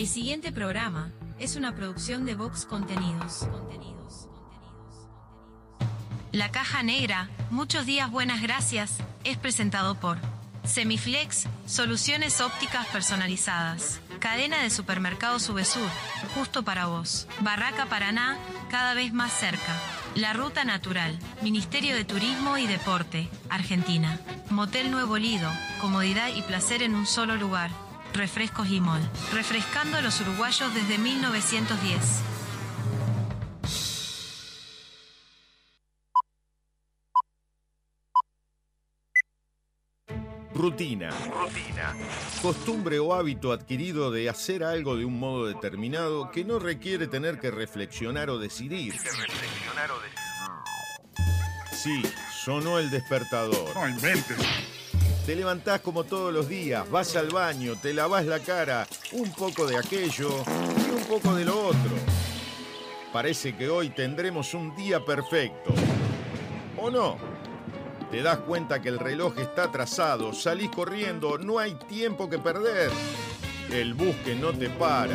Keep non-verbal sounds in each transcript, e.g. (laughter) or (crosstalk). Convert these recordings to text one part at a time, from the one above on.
El siguiente programa es una producción de Vox Contenidos. La caja negra, muchos días buenas gracias, es presentado por Semiflex, soluciones ópticas personalizadas. Cadena de supermercados Subesur, justo para vos. Barraca Paraná, cada vez más cerca. La Ruta Natural, Ministerio de Turismo y Deporte, Argentina. Motel Nuevo Lido, comodidad y placer en un solo lugar. Refrescos y Mol, refrescando a los uruguayos desde 1910. Rutina. Rutina. Costumbre o hábito adquirido de hacer algo de un modo determinado que no requiere tener que reflexionar o decidir. reflexionar o decidir. Sí, sonó el despertador. No inventes. Te levantás como todos los días, vas al baño, te lavas la cara, un poco de aquello y un poco de lo otro. Parece que hoy tendremos un día perfecto. ¿O no? Te das cuenta que el reloj está atrasado, salís corriendo, no hay tiempo que perder. El bus que no te para.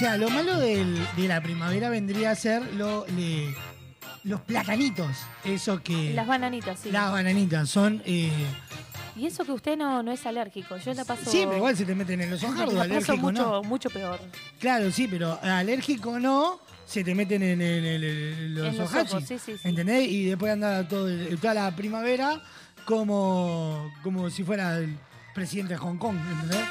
Sea, lo malo del- de la primavera vendría a ser lo, le- los platanitos. Eso que. Las bananitas, sí. Las bananitas son. eh, Y eso que usted no, no es alérgico. Yo la paso. sí, pero igual se te meten en los ojardos, la paso mucho, no. mucho peor. Claro, sí, pero alérgico no, se te meten en, los los ojos, sí, sí, sí. ¿Entendés? Y después anda todo toda la primavera como, como si fuera el presidente de Hong Kong, ¿entendés?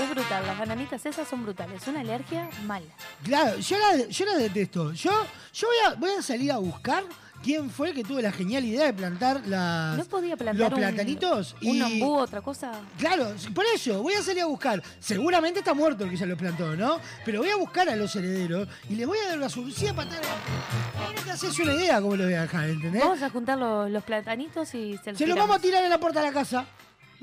Es brutal. Las bananitas esas son brutales. Una alergia mala. Claro, yo la, yo la detesto. Yo, yo voy, a, voy a salir a buscar quién fue el que tuvo la genial idea de plantar las, ¿No podía plantar los un- platanitos. un y, ombú, otra cosa? Claro, por eso, voy a salir a buscar. Seguramente está muerto el que se lo plantó, ¿no? Pero voy a buscar a los herederos y les voy a dar una solución para Tienen que hacerse una idea cómo lo voy a dejar, ¿entendés? Vamos a juntar los, los platanitos y se los Se los vamos a tirar en la puerta de la casa.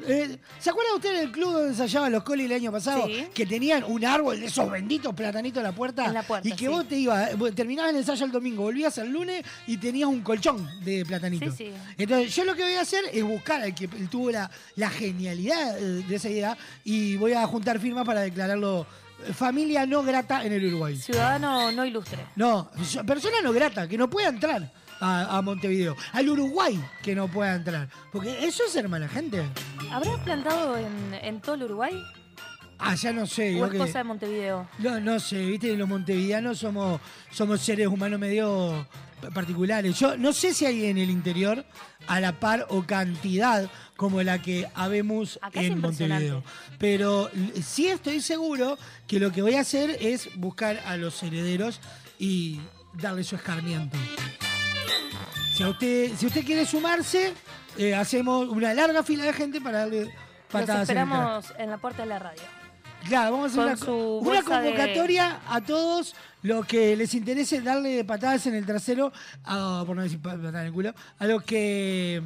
Eh, ¿Se acuerda usted del club donde ensayaban los colis el año pasado? Sí. Que tenían un árbol de esos benditos platanitos en la puerta. En la puerta, y que sí. vos te ibas, terminabas el ensayo el domingo, volvías el lunes y tenías un colchón de platanitos. Sí, sí. Entonces, yo lo que voy a hacer es buscar al que tuvo la, la genialidad eh, de esa idea y voy a juntar firmas para declararlo eh, familia no grata en el Uruguay. Ciudadano no ilustre. No, so- persona no grata, que no pueda entrar a, a Montevideo. Al Uruguay que no pueda entrar. Porque eso es ser mala gente. ¿Habrá plantado en, en todo el Uruguay? Ah, ya no sé. ¿O es que- cosa de Montevideo? No, no sé, viste, los montevideanos somos, somos seres humanos medio particulares. Yo no sé si hay en el interior a la par o cantidad como la que habemos Acá en. Montevideo. Pero sí estoy seguro que lo que voy a hacer es buscar a los herederos y darle su escarmiento. Si, a usted, si usted quiere sumarse, eh, hacemos una larga fila de gente para darle Los patadas cara. esperamos en la puerta de la radio. Claro, vamos a hacer una, una de- convocatoria a todos los que les interese darle patadas en el trasero, a- por no decir pa- patadas en el culo, a los que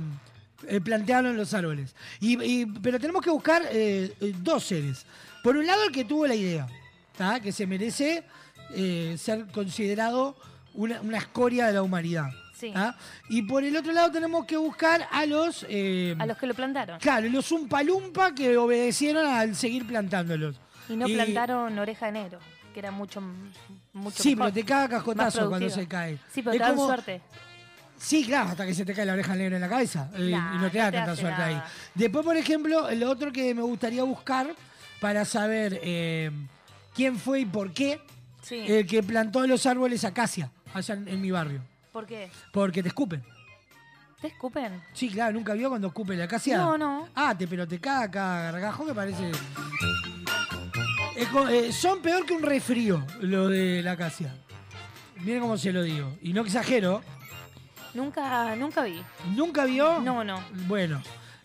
eh, plantearon los árboles. Y, y- pero tenemos que buscar eh, eh, dos seres. Por un lado, el que tuvo la idea, ¿tá? que se merece eh, ser considerado una, una escoria de la humanidad. Sí. ¿tá? Y por el otro lado tenemos que buscar a los... eh, A los que lo plantaron. Claro, los umpalumpa que obedecieron al seguir plantándolos. Y no plantaron oreja de negro, que era mucho, mucho Sí, mejor, pero te caga cascotazo cuando se cae. Sí, pero Es te como- suerte. Sí, claro, hasta que se te cae la oreja negra en la cabeza. eh, y no te da no te tanta suerte ahí. Después, por ejemplo, lo otro que me gustaría buscar para saber eh, quién fue y por qué Sí. el que plantó los árboles acacia allá en, en mi barrio. ¿Por qué? Porque te escupen. ¿Te escupen? Sí, claro, nunca vio cuando escupe la acacia. No, no. Ah, te, pero te caga cada gargajo que parece. Es co- eh, son peor que un resfrío lo de la acacia. Miren cómo se lo digo. Y no exagero. Nunca, nunca vi. ¿Nunca vio? No, no. Bueno.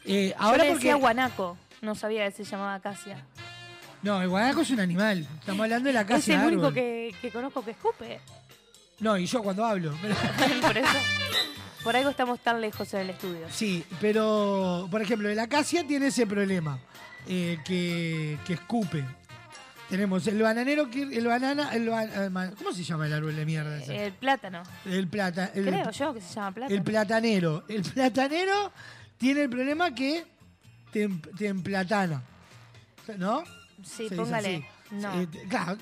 eh, Yo ahora le porque. decía guanaco. No sabía que se llamaba acacia. No, el guanaco es un animal. Estamos hablando de la Es acacia. el único que conozco que escupe. No, y yo cuando hablo. (laughs) Por eso. Por algo estamos tan lejos en el estudio. Sí, pero por ejemplo, el acacia tiene ese problema eh, que, que escupe. Tenemos el bananero, que el banana, el ba- ¿cómo se llama el árbol de mierda ese? El plátano. El plata, el, Creo yo que se llama plátano. el platanero. El platanero tiene el problema que te, em- te emplatana, ¿no? sí, Se dice póngale. así. No. Eh, claro,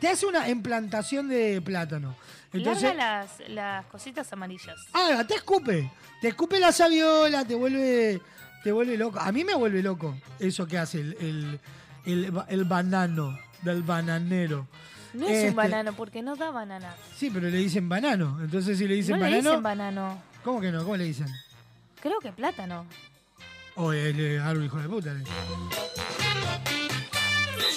te hace una implantación de plátano. Entonces, Larga las, las cositas amarillas. Ah, te escupe. Te escupe la saviola, te vuelve, te vuelve loco. A mí me vuelve loco eso que hace el, el, el, ba- el banano del bananero. No es Este, un banano porque no da banana. Sí, pero le dicen banano. Entonces, si le dicen no banano. le dicen banano. ¿Cómo que no? ¿Cómo le dicen? Creo que plátano. O el árbol hijo de puta.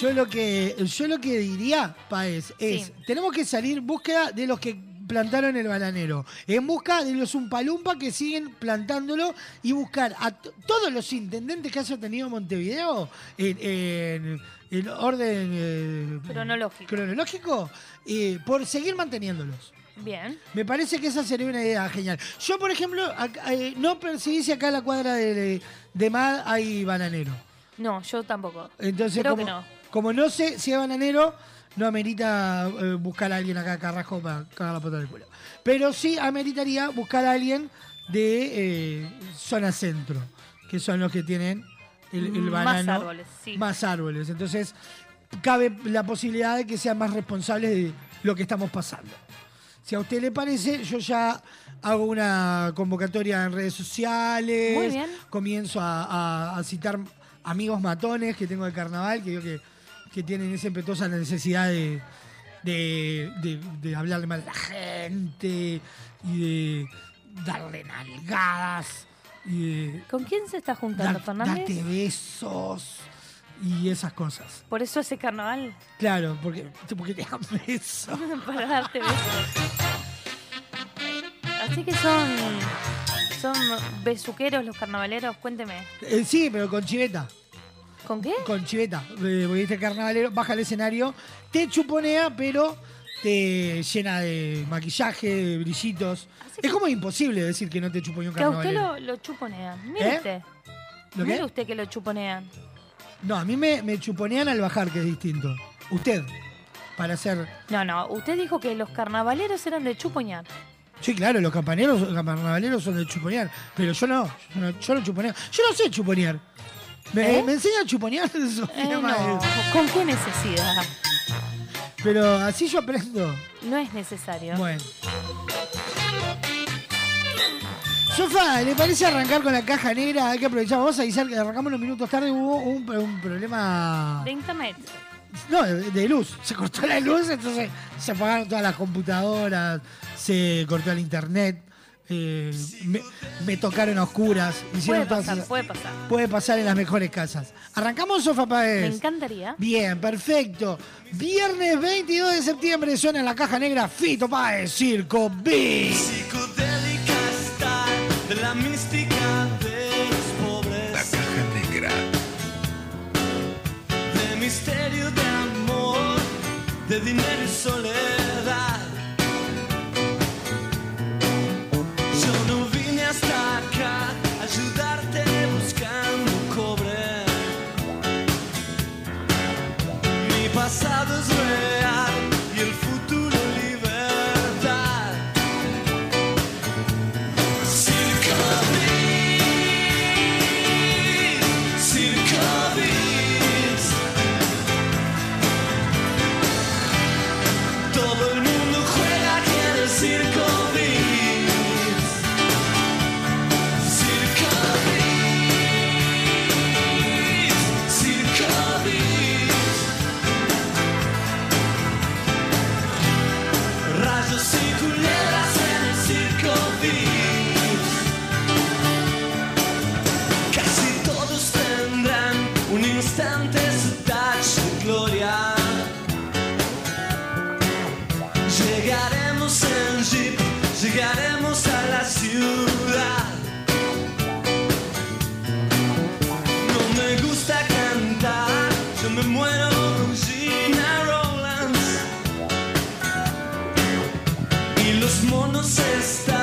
Yo lo que, yo lo que diría, Paez, es, Sí. tenemos que salir búsqueda de los que plantaron el bananero, en busca de los umpalumpa que siguen plantándolo y buscar a todos los intendentes que haya tenido Montevideo en, en- en orden eh, Cronológico. cronológico, eh, por seguir manteniéndolos. Bien. Me parece que esa sería una idea genial. Yo, por ejemplo, acá, eh, no percibí si acá en la cuadra de, de MAD hay bananero. No, yo tampoco. Entonces, Creo que no. Como no sé si hay bananero, no amerita eh, buscar a alguien acá a Carrasco para cagar la pata del culo. Pero sí ameritaría buscar a alguien de eh, zona centro, que son los que tienen el, el Más banano. árboles, sí. Más árboles. Entonces, cabe la posibilidad de que sean más responsables de lo que estamos pasando. Si a usted le parece, yo ya hago una convocatoria en redes sociales. Muy bien. Comienzo a, a- a citar amigos matones que tengo de carnaval, que yo que, que tienen esa impetuosa necesidad de, de, de- de hablarle mal a la gente y de darle nalgadas y de ¿Con quién se está juntando, dar- Fernández? darte besos y esas cosas. Por eso ese carnaval, Claro, porque, porque te dan besos. (laughs) para darte besos. Así que son. Son besuqueros los carnavaleros, cuénteme. Eh, sí, pero con chiveta. ¿Con qué? Con chiveta. Eh, porque este carnavalero baja al escenario, te chuponea, pero te llena de maquillaje, de brillitos. Así Es como imposible decir que no te chuponea un Que a usted carnavalero. lo, lo chuponean. Mire ¿Eh? usted. ¿Lo Mire qué? usted que lo chuponean. No, a mí me, me chuponean al bajar, que es distinto. Usted, para hacer... No, no, usted dijo que los carnavaleros eran de chuponear. Sí, claro, los campaneros, los carnavaleros son de chuponear, pero yo no, yo no, yo no chuponeo. Yo no sé chuponear. ¿Me, ¿Eh? me enseña a chuponear? (laughs) Sofía Eh, no? ¿con qué necesidad? Pero así yo aprendo. No es necesario. Bueno. Sofá, ¿le parece arrancar con la caja negra? Hay que aprovechar. Vamos a avisar que arrancamos unos minutos tarde. Hubo un, un problema De internet. no, de, de luz. Se cortó la luz, entonces se apagaron todas las computadoras, se cortó el internet, eh, me, me tocaron a oscuras. Puede todas pasar, esas- puede pasar. puede pasar en las mejores casas. ¿Arrancamos, Sofá Me Paez? encantaría. Bien, perfecto. Viernes 22 de septiembre suena en la caja negra Fito Páez, Circo B. Psicodélica está de la mística de los pobres. La caja negra. De misterio de amor, de dinero y soledad. Monos están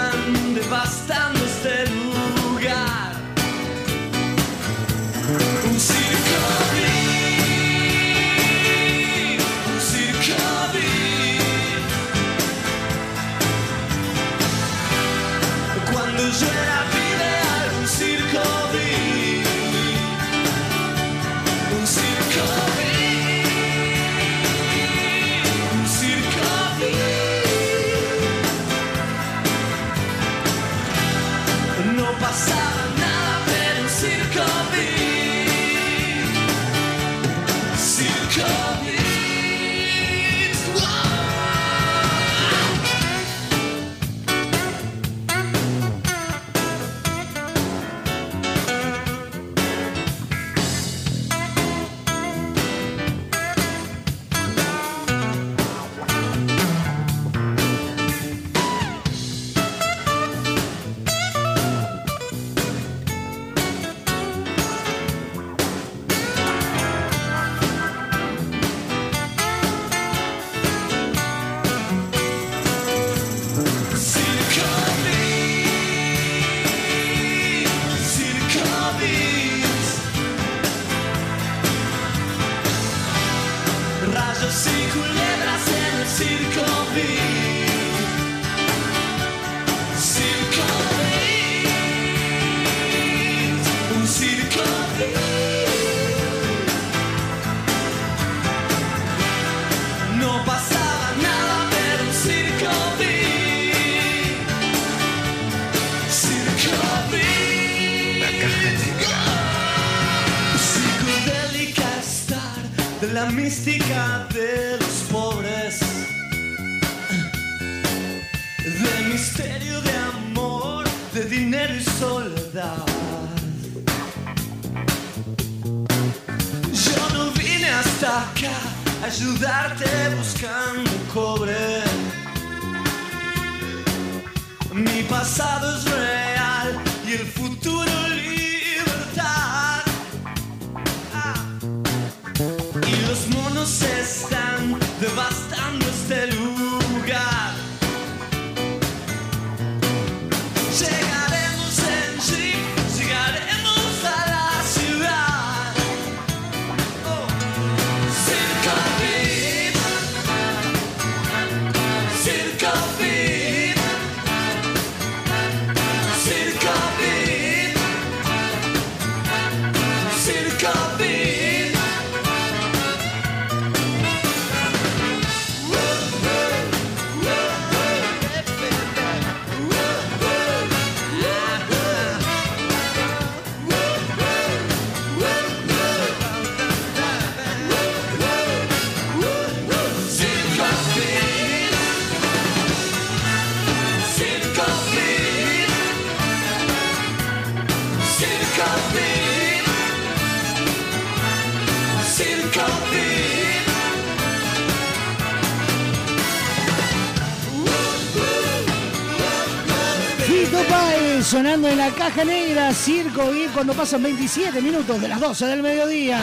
en la caja negra, Circo y cuando pasan 27 minutos de las 12 del mediodía.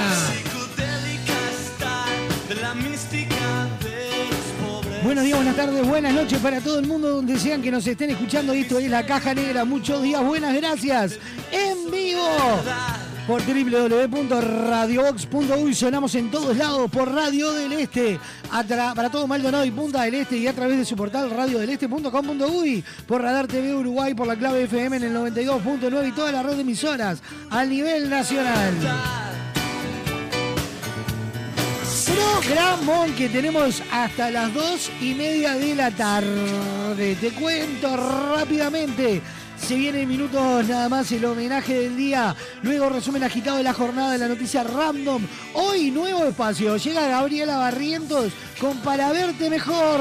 Buenos días, buenas tardes, buenas noches para todo el mundo donde sean que nos estén escuchando. Esto es la caja negra. Muchos días, buenas gracias. En vivo por www.radiobox.uy. Sonamos en todos lados por Radio del Este. Para todo Maldonado y Punta del Este y a través de su portal radiodeleste.com.uy. Por Radar TV Uruguay, por la clave FM en el 92.9 y toda la red de emisoras a nivel nacional. Programón que tenemos hasta las dos y media de la tarde. Te cuento rápidamente. Se viene en minutos nada más el homenaje del día. Luego resumen agitado de la jornada de la noticia random. Hoy nuevo espacio. Llega Gabriela Barrientos con Para Verte Mejor.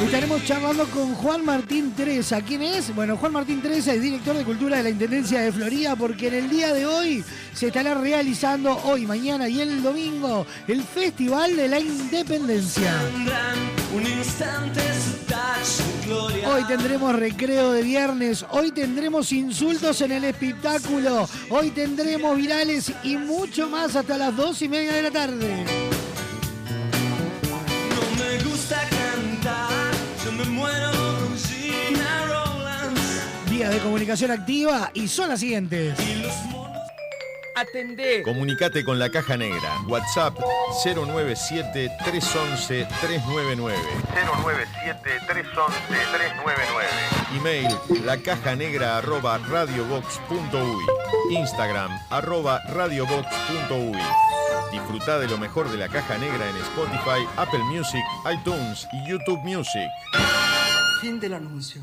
Estaremos charlando con Juan Martín Teresa. ¿Quién es? Bueno, Juan Martín Teresa es director de Cultura de la Intendencia de Florida porque en el día de hoy se estará realizando, hoy, mañana y el domingo, el Festival de la Independencia. Hoy tendremos recreo de viernes, hoy tendremos insultos en el espectáculo, hoy tendremos virales y mucho más hasta las dos y media de la tarde. Vías de comunicación activa y son las siguientes. Atendé. Comunicate con la caja negra. WhatsApp 097-311-399. 097-311-399. Email lacajanegra arroba radiobox.uy. Instagram arroba radiobox.uy. Disfruta de lo mejor de la caja negra en Spotify, Apple Music, iTunes y YouTube Music. Fin del anuncio.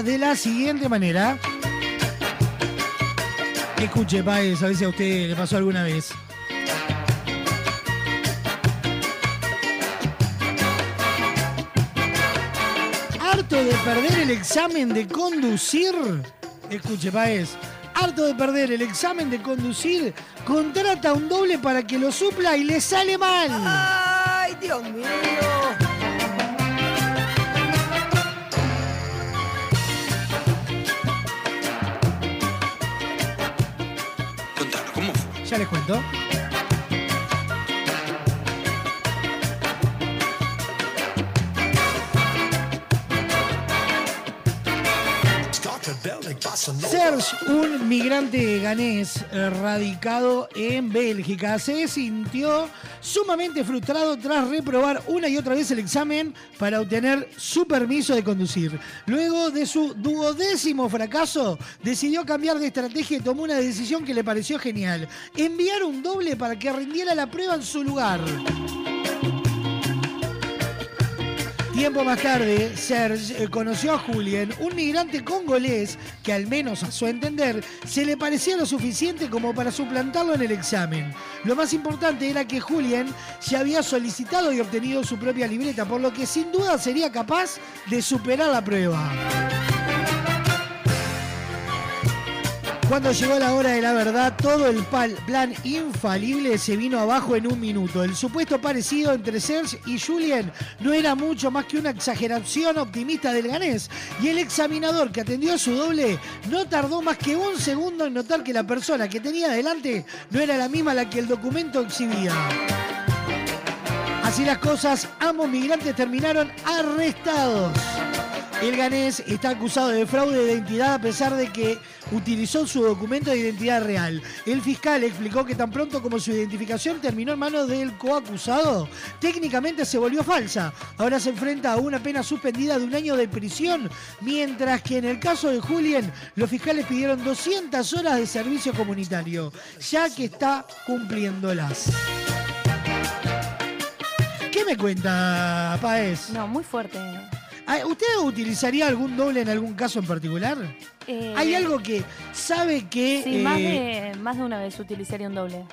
De la siguiente manera. Escuche, Paez, a ver si a usted le pasó alguna vez. Harto de perder el examen de conducir. Escuche, Paez. Harto de perder el examen de conducir, contrata un doble para que lo supla y le sale mal. ¡Ay, Dios mío! Les cuento. Un migrante ganés eh, radicado en Bélgica, se sintió sumamente frustrado tras reprobar una y otra vez el examen para obtener su permiso de conducir. Luego de su duodécimo fracaso, decidió cambiar de estrategia y tomó una decisión que le pareció genial. Enviar un doble para que rindiera la prueba en su lugar. Tiempo más tarde, Serge eh, conoció a Julien, un migrante congolés que al menos a su entender se le parecía lo suficiente como para suplantarlo en el examen. Lo más importante era que Julien ya había solicitado y obtenido su propia libreta, por lo que sin duda sería capaz de superar la prueba. Cuando llegó la hora de la verdad, todo el plan infalible se vino abajo en un minuto. El supuesto parecido entre Serge y Julien no era mucho más que una exageración optimista del ganés. Y el examinador que atendió a su doble no tardó más que un segundo en notar que la persona que tenía delante no era la misma la que el documento exhibía. Así las cosas, ambos migrantes terminaron arrestados. El ganés está acusado de fraude de identidad a pesar de que utilizó su documento de identidad real. El fiscal explicó que tan pronto como su identificación terminó en manos del coacusado, técnicamente se volvió falsa. Ahora se enfrenta a una pena suspendida de un año de prisión, mientras que en el caso de Julien, los fiscales pidieron 200 horas de servicio comunitario, ya que está cumpliéndolas. ¿Qué me cuenta, Paez? No, muy fuerte. Ah, ¿Usted utilizaría algún doble en algún caso en particular? Eh, ¿Hay algo que sabe que... Sí, eh, más, de, más de una vez utilizaría un doble.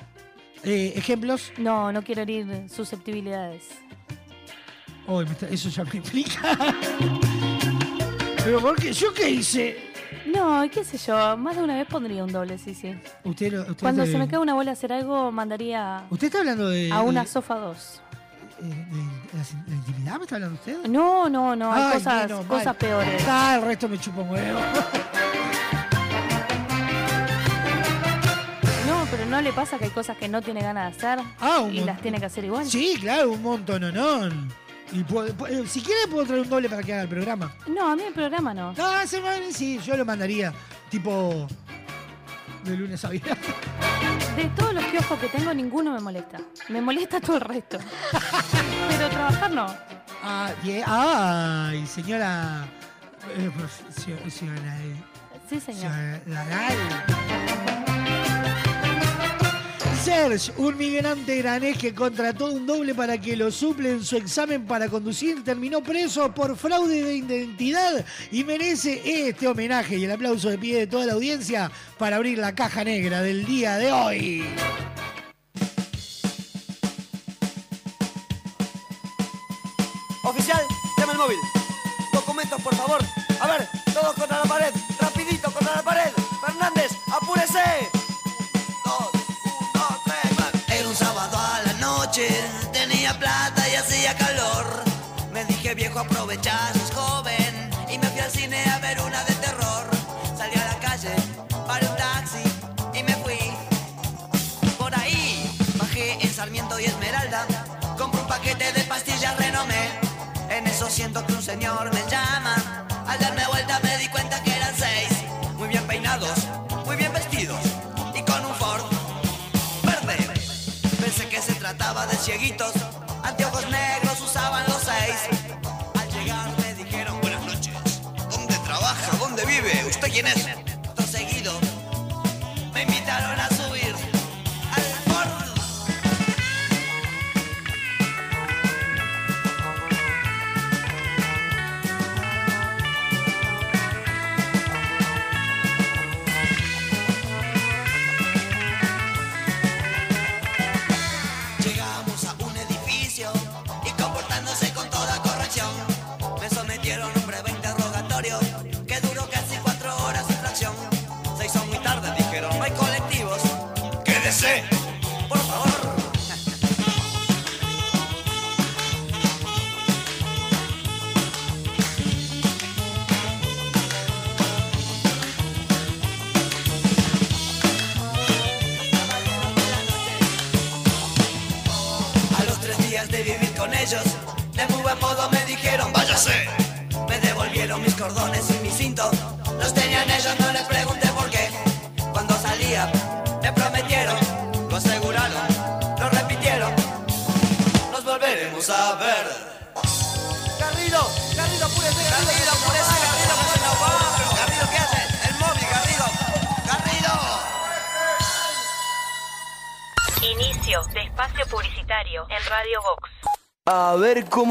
eh, ¿Ejemplos? No, no quiero herir susceptibilidades. Oh, eso ya me implica. Pero porque yo qué hice. No, qué sé yo, más de una vez pondría un doble, sí, sí. Usted, usted Cuando se me cae una bola a hacer algo, mandaría ¿Usted está hablando de... a una de- sofa 2. Eh, la, intimidad? ¿Me está hablando usted? No, no, no, hay Ay, cosas, menos mal. cosas peores. Ah, el resto me chupa un huevo. (laughs) No, pero no le pasa que hay cosas que no tiene ganas de hacer Ah, y las tiene que hacer igual. Sí, claro, un montón, no, Y puedo- puedo- si quiere puedo traer un doble para que haga el programa. No, a mí el programa no. Ah, se sí, yo lo mandaría. Tipo... De lunes a viernes. De todos los kioscos que tengo, ninguno me molesta. Me molesta todo el resto. Pero trabajar no. Ah, bien. Ay, señora. eh, profesional. Sí, señor. Profesional. Serge, un migrante granés que contrató un doble para que lo suple en su examen para conducir, terminó preso por fraude de identidad y merece este homenaje y el aplauso de pie de toda la audiencia para abrir la caja negra del día de hoy. Oficial, llama el móvil. Documentos, por favor. A ver, todos contra la pared. Sos joven y me fui al cine a ver una de terror. Salí a la calle, paré un taxi y me fui. Por ahí bajé en Sarmiento y Esmeralda, compré un paquete de pastillas renomé. En eso siento que un señor me llama. Al darme vuelta me di cuenta que eran seis, muy bien peinados, muy bien vestidos y con un Ford verde. Pensé que se trataba de cieguitos,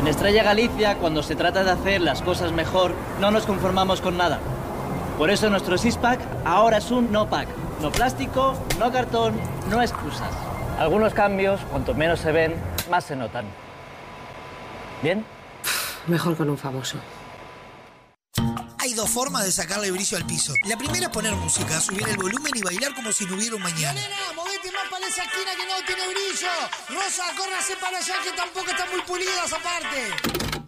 En Estrella Galicia, cuando se trata de hacer las cosas mejor, no nos conformamos con nada. Por eso nuestro six-pack ahora es un no-pack. No plástico, no cartón, no excusas. Algunos cambios, cuanto menos se ven, más se notan. ¿Bien? Mejor con un famoso. Hay dos formas de sacarle brillo al piso. La primera es poner música, subir el volumen y bailar como si no hubiera un mañana. Esa esquina que no tiene brillo. Rosa, córrase para allá que tampoco está muy pulida esa parte.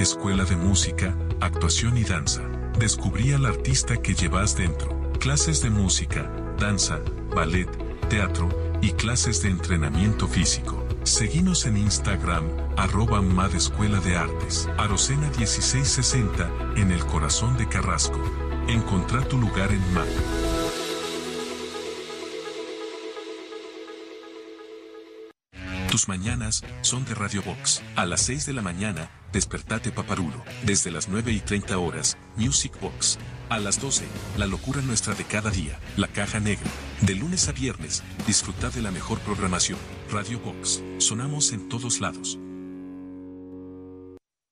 Escuela de Música, Actuación y Danza. Descubrí al artista que llevas dentro. Clases de música, danza, ballet, teatro y clases de entrenamiento físico. Seguinos en Instagram, arroba MAD Escuela de Artes. Arocena 1660, en el corazón de Carrasco. Encontrá tu lugar en MAD. Tus mañanas son de Radio Box. A las 6 de la mañana, despertate paparulo. Desde las 9 y 30 horas, Music Box. A las 12, la locura nuestra de cada día, la caja negra. De lunes a viernes, disfruta de la mejor programación. Radio Box. Sonamos en todos lados.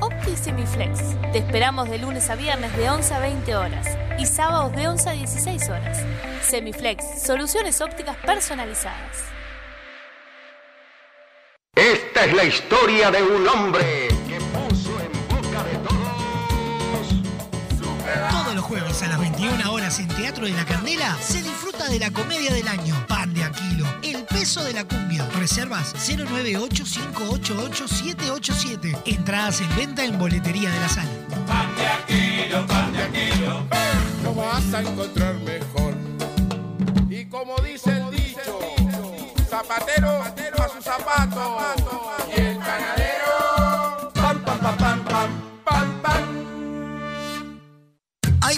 OptiSemiflex. Te esperamos de lunes a viernes de 11 a 20 horas y sábados de 11 a 16 horas. Semiflex, soluciones ópticas personalizadas. Esta es la historia de un hombre que puso en boca de todos. Todos los jueves a las 21 horas en Teatro de la Candela se disfruta de la comedia del año. Pan de Aquilo, El peso de la cumbia. Reservas 098-588-787. Entradas en venta en boletería de la sala. Pan de Aquilo, pan de Aquilo. No vas a encontrar mejor. Y como dice el dicho, zapatero a su zapato. Y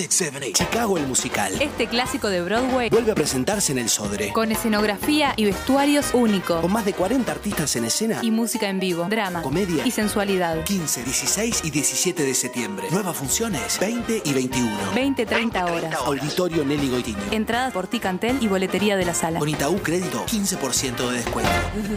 Chicago el musical. Este clásico de Broadway Vuelve a presentarse en el Sodre. con escenografía y vestuarios únicos Con más de 40 artistas en escena. y música en vivo, drama Comedia. y sensualidad. 15, 16 y 17 de septiembre. Nuevas funciones 20 y 21. 20-30 horas. Auditorio Nelly Goitiño. Entradas por Ticantel y boletería de la sala. Con Itaú Crédito, 15% de descuento. Con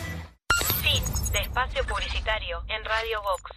Fin de espacio publicitario en Radio Vox.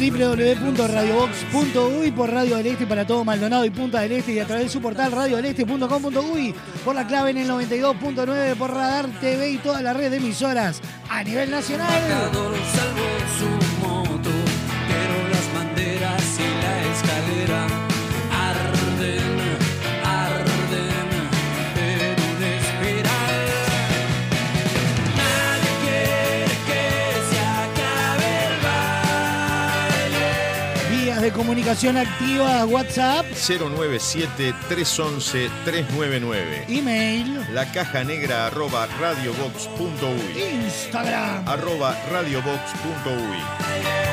www.radiobox.uy, por Radio del Este para todo Maldonado y Punta del Este y a través de su portal radiodeleste.com.uy, por la clave en el 92.9, por Radar TV y toda la red de emisoras a nivel nacional. Comunicación activa, WhatsApp, 097-311-399. email, La caja negra arroba radiobox.uy. Instagram. Arroba radiobox.uy.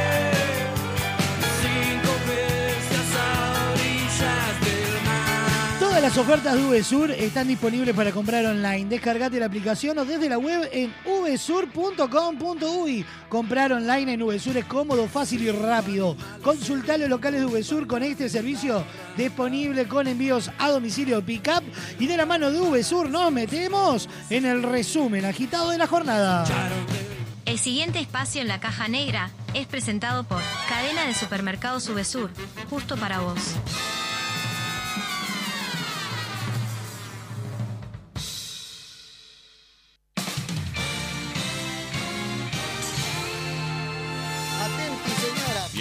las ofertas de VSUR están disponibles para comprar online. Descargate la aplicación o desde la web en vsur.com.uy. Comprar online en VSUR es cómodo, fácil y rápido. Consulta los locales de VSUR con este servicio disponible con envíos a domicilio pick-up. Y de la mano de VSUR nos metemos en el resumen agitado de la jornada. El siguiente espacio en la caja negra es presentado por Cadena de Supermercados Subesur, justo para vos.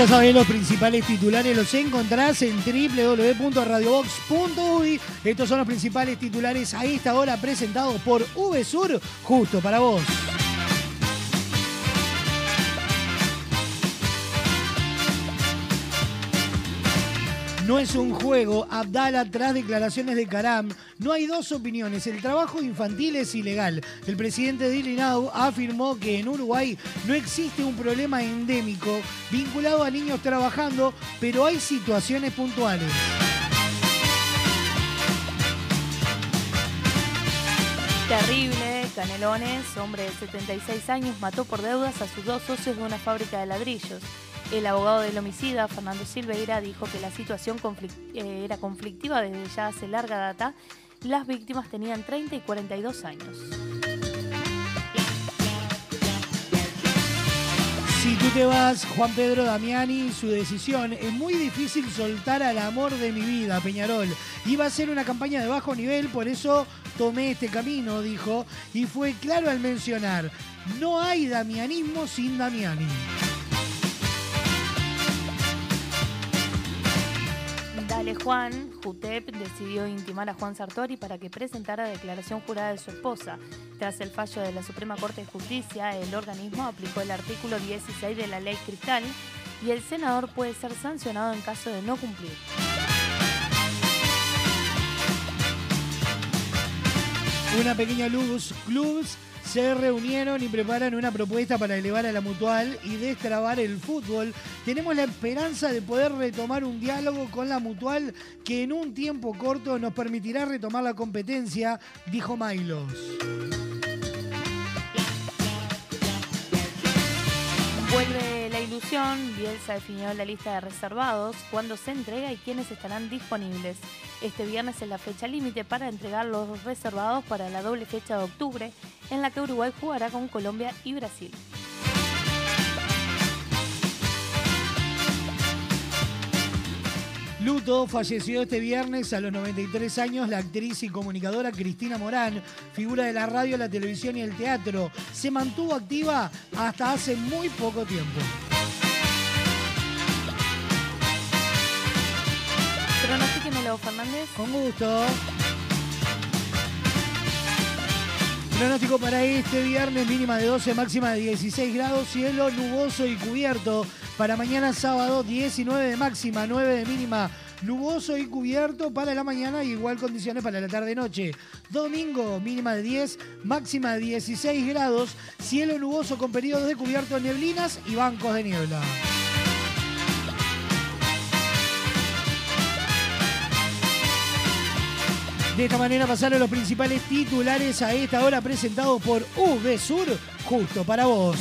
Ya sabés, los principales titulares los encontrás en www.radiobox.uy. Estos son los principales titulares a esta hora presentados por VSUR, justo para vos. No es un juego, Abdala tras declaraciones de Karam. No hay dos opiniones, el trabajo infantil es ilegal. El presidente de Ilinau afirmó que en Uruguay no existe un problema endémico vinculado a niños trabajando, pero hay situaciones puntuales. Terrible, Canelones, hombre de 76 años, mató por deudas a sus dos socios de una fábrica de ladrillos. El abogado del homicida, Fernando Silveira, dijo que la situación eh, era conflictiva desde ya hace larga data. Las víctimas tenían 30 y 42 años. Si tú te vas, Juan Pedro Damiani, su decisión, es muy difícil soltar al amor de mi vida, Peñarol. Iba a ser una campaña de bajo nivel, por eso tomé este camino, dijo, y fue claro al mencionar, no hay damianismo sin Damiani. Juan, Jutep decidió intimar a Juan Sartori para que presentara declaración jurada de su esposa. Tras el fallo de la Suprema Corte de Justicia, el organismo aplicó el artículo 16 de la ley Cristal y el senador puede ser sancionado en caso de no cumplir. Una pequeña luz, clubs se reunieron y preparan una propuesta para elevar a la mutual y destrabar el fútbol. Tenemos la esperanza de poder retomar un diálogo con la mutual que en un tiempo corto nos permitirá retomar la competencia, dijo Mailos. Vuelve la ilusión, Bielsa definió la lista de reservados, cuándo se entrega y quiénes estarán disponibles. Este viernes es la fecha límite para entregar los reservados para la doble fecha de octubre, en la que Uruguay jugará con Colombia y Brasil. Luto falleció este viernes a los 93 años la actriz y comunicadora Cristina Morán, figura de la radio, la televisión y el teatro. Se mantuvo activa hasta hace muy poco tiempo. Fernández. Con gusto. Pronóstico para este viernes, mínima de 12, máxima de 16 grados, cielo nuboso y cubierto. Para mañana sábado, 19 de máxima, 9 de mínima, nuboso y cubierto para la mañana, igual condiciones para la tarde-noche. Domingo, mínima de 10, máxima de 16 grados, cielo nuboso con periodos de cubierto, neblinas y bancos de niebla. De esta manera pasaron los principales titulares a esta hora presentados por UV Sur, justo para vos.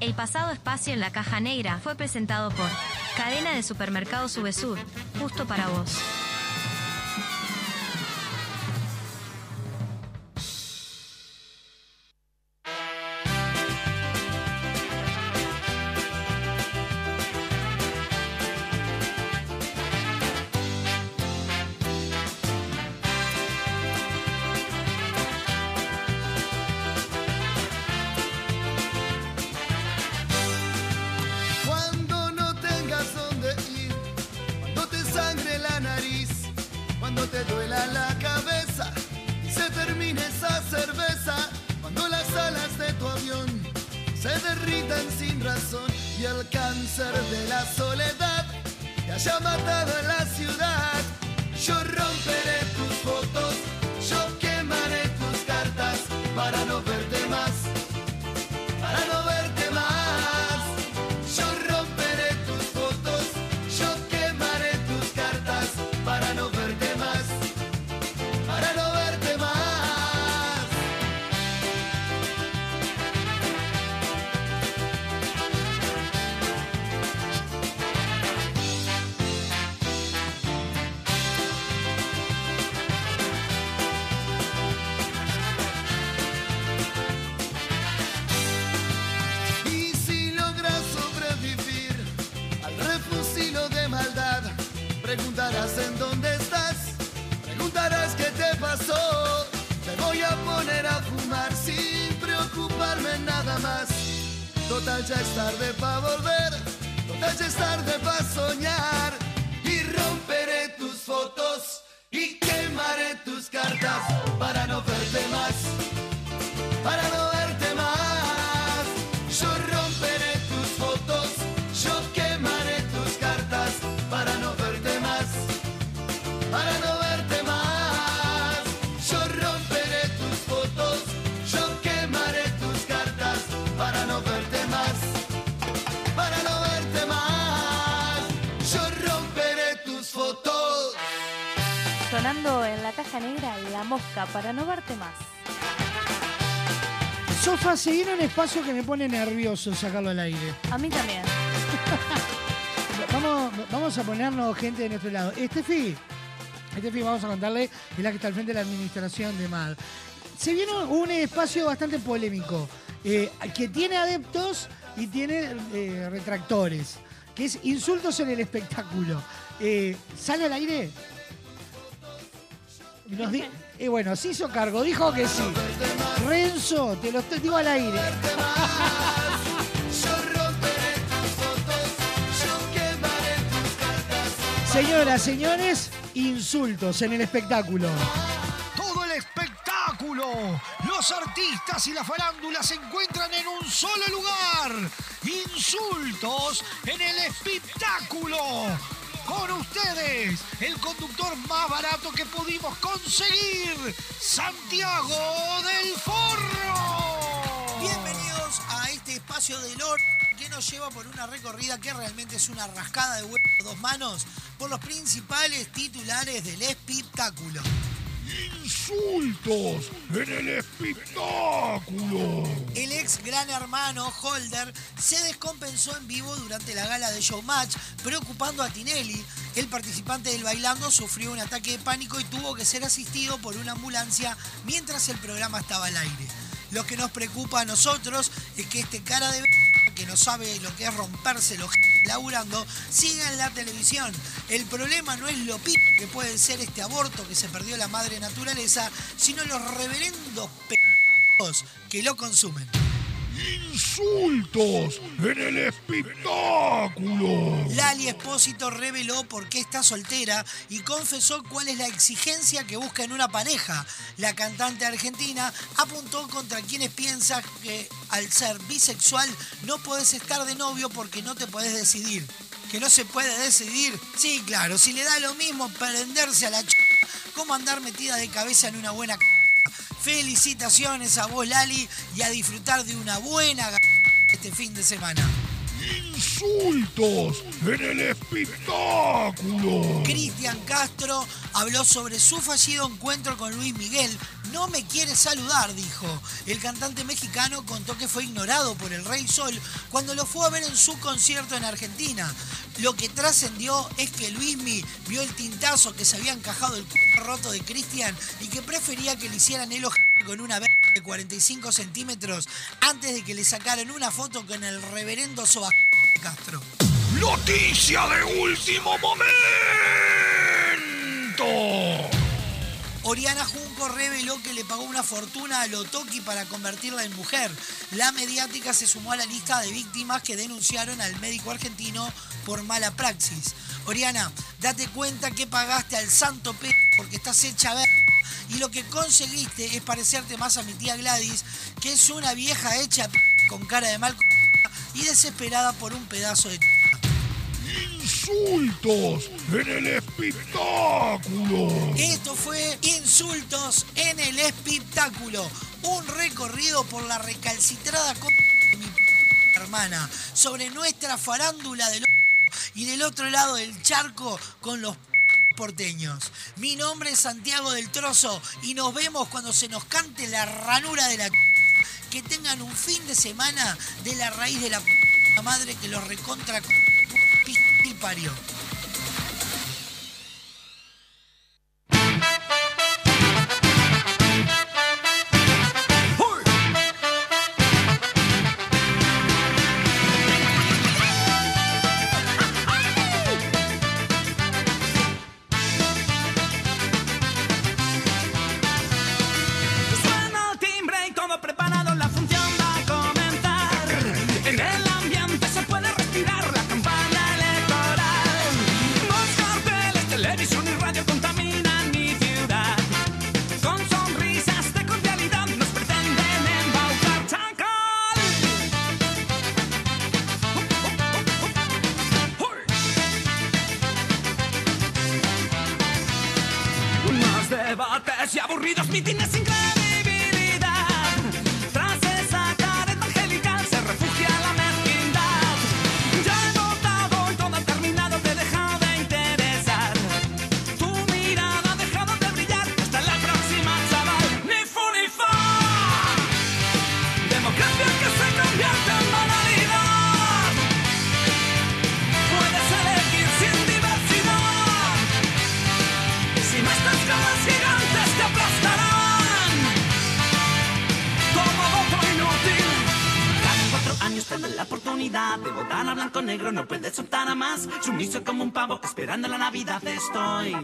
El pasado espacio en la caja negra fue presentado por Cadena de Supermercados Subesur, justo para vos. Verte más. Sofa, seguir un espacio que me pone nervioso sacarlo al aire. A mí también. (laughs) Vamos, vamos a ponernos gente de nuestro lado. Estefi, Estefi, vamos a contarle, es la que está al frente de la administración de MAD. Se viene un espacio bastante polémico, eh, que tiene adeptos y tiene eh, retractores, que es insultos en el espectáculo. Eh, ¿Sale al aire? Nos di- (laughs) eh, bueno, se hizo cargo, dijo que sí. Renzo, te lo digo al aire. Señoras, señores, insultos en el espectáculo. Todo el espectáculo. Los artistas y la farándula se encuentran en un solo lugar. Insultos en el espectáculo. Con ustedes, el conductor más barato que pudimos conseguir, Santiago del Forro. Bienvenidos a este espacio de lore que nos lleva por una recorrida que realmente es una rascada de huevos dos manos por los principales titulares del espectáculo. Insultos en el espectáculo. El ex gran hermano Holder se descompensó en vivo durante la gala de Showmatch, preocupando a Tinelli. El participante del bailando sufrió un ataque de pánico y tuvo que ser asistido por una ambulancia mientras el programa estaba al aire. Lo que nos preocupa a nosotros es que este cara de que no sabe lo que es romperse los laburando, siga en la televisión. El problema no es lo pi que puede ser este aborto que se perdió la madre naturaleza, sino los reverendos p que lo consumen. Insultos en el espectáculo. Lali Espósito reveló por qué está soltera y confesó cuál es la exigencia que busca en una pareja. La cantante argentina apuntó contra quienes piensan que al ser bisexual no puedes estar de novio porque no te puedes decidir. ¿Que no se puede decidir? Sí, claro, si le da lo mismo prenderse a la ch... como andar metida de cabeza en una buena. Felicitaciones a vos, Lali, y a disfrutar de una buena este fin de semana. Insultos en el espectáculo. Cristian Castro habló sobre su fallido encuentro con Luis Miguel. No me quiere saludar, dijo. El cantante mexicano contó que fue ignorado por el Rey Sol cuando lo fue a ver en su concierto en Argentina. Lo que trascendió es que Luismi vio el tintazo que se había encajado el c roto de Cristian y que prefería que le hicieran el con una verga de 45 centímetros antes de que le sacaran una foto con el reverendo Soba Castro. Noticia de último momento. Oriana Junco reveló que le pagó una fortuna a Lotoki para convertirla en mujer. La mediática se sumó a la lista de víctimas que denunciaron al médico argentino por mala praxis. Oriana, date cuenta que pagaste al santo P porque estás hecha ver y lo que conseguiste es parecerte más a mi tía Gladys, que es una vieja hecha con cara de mal y desesperada por un pedazo de Insultos en el espectáculo. Esto fue Insultos en el espectáculo. Un recorrido por la recalcitrada co- de mi hermana sobre nuestra farándula del y del otro lado del charco con los porteños. Mi nombre es Santiago del Trozo y nos vemos cuando se nos cante la ranura de la que tengan un fin de semana de la raíz de la madre que los recontra y parió. Estoy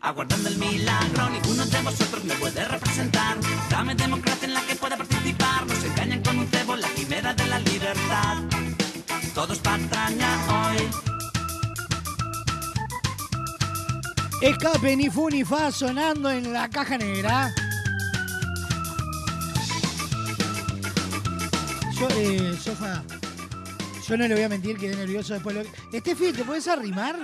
Aguardando el milagro Ninguno de vosotros me puede representar Dame democracia en la que pueda participar Nos engañan con un cebo la quimera de la libertad Todos patraña hoy Escape ni fu ni fa sonando en la caja negra. Yo, eh, Sofa, yo no le voy a mentir, quedé nervioso después. Lo... Estefi, ¿te puedes arrimar?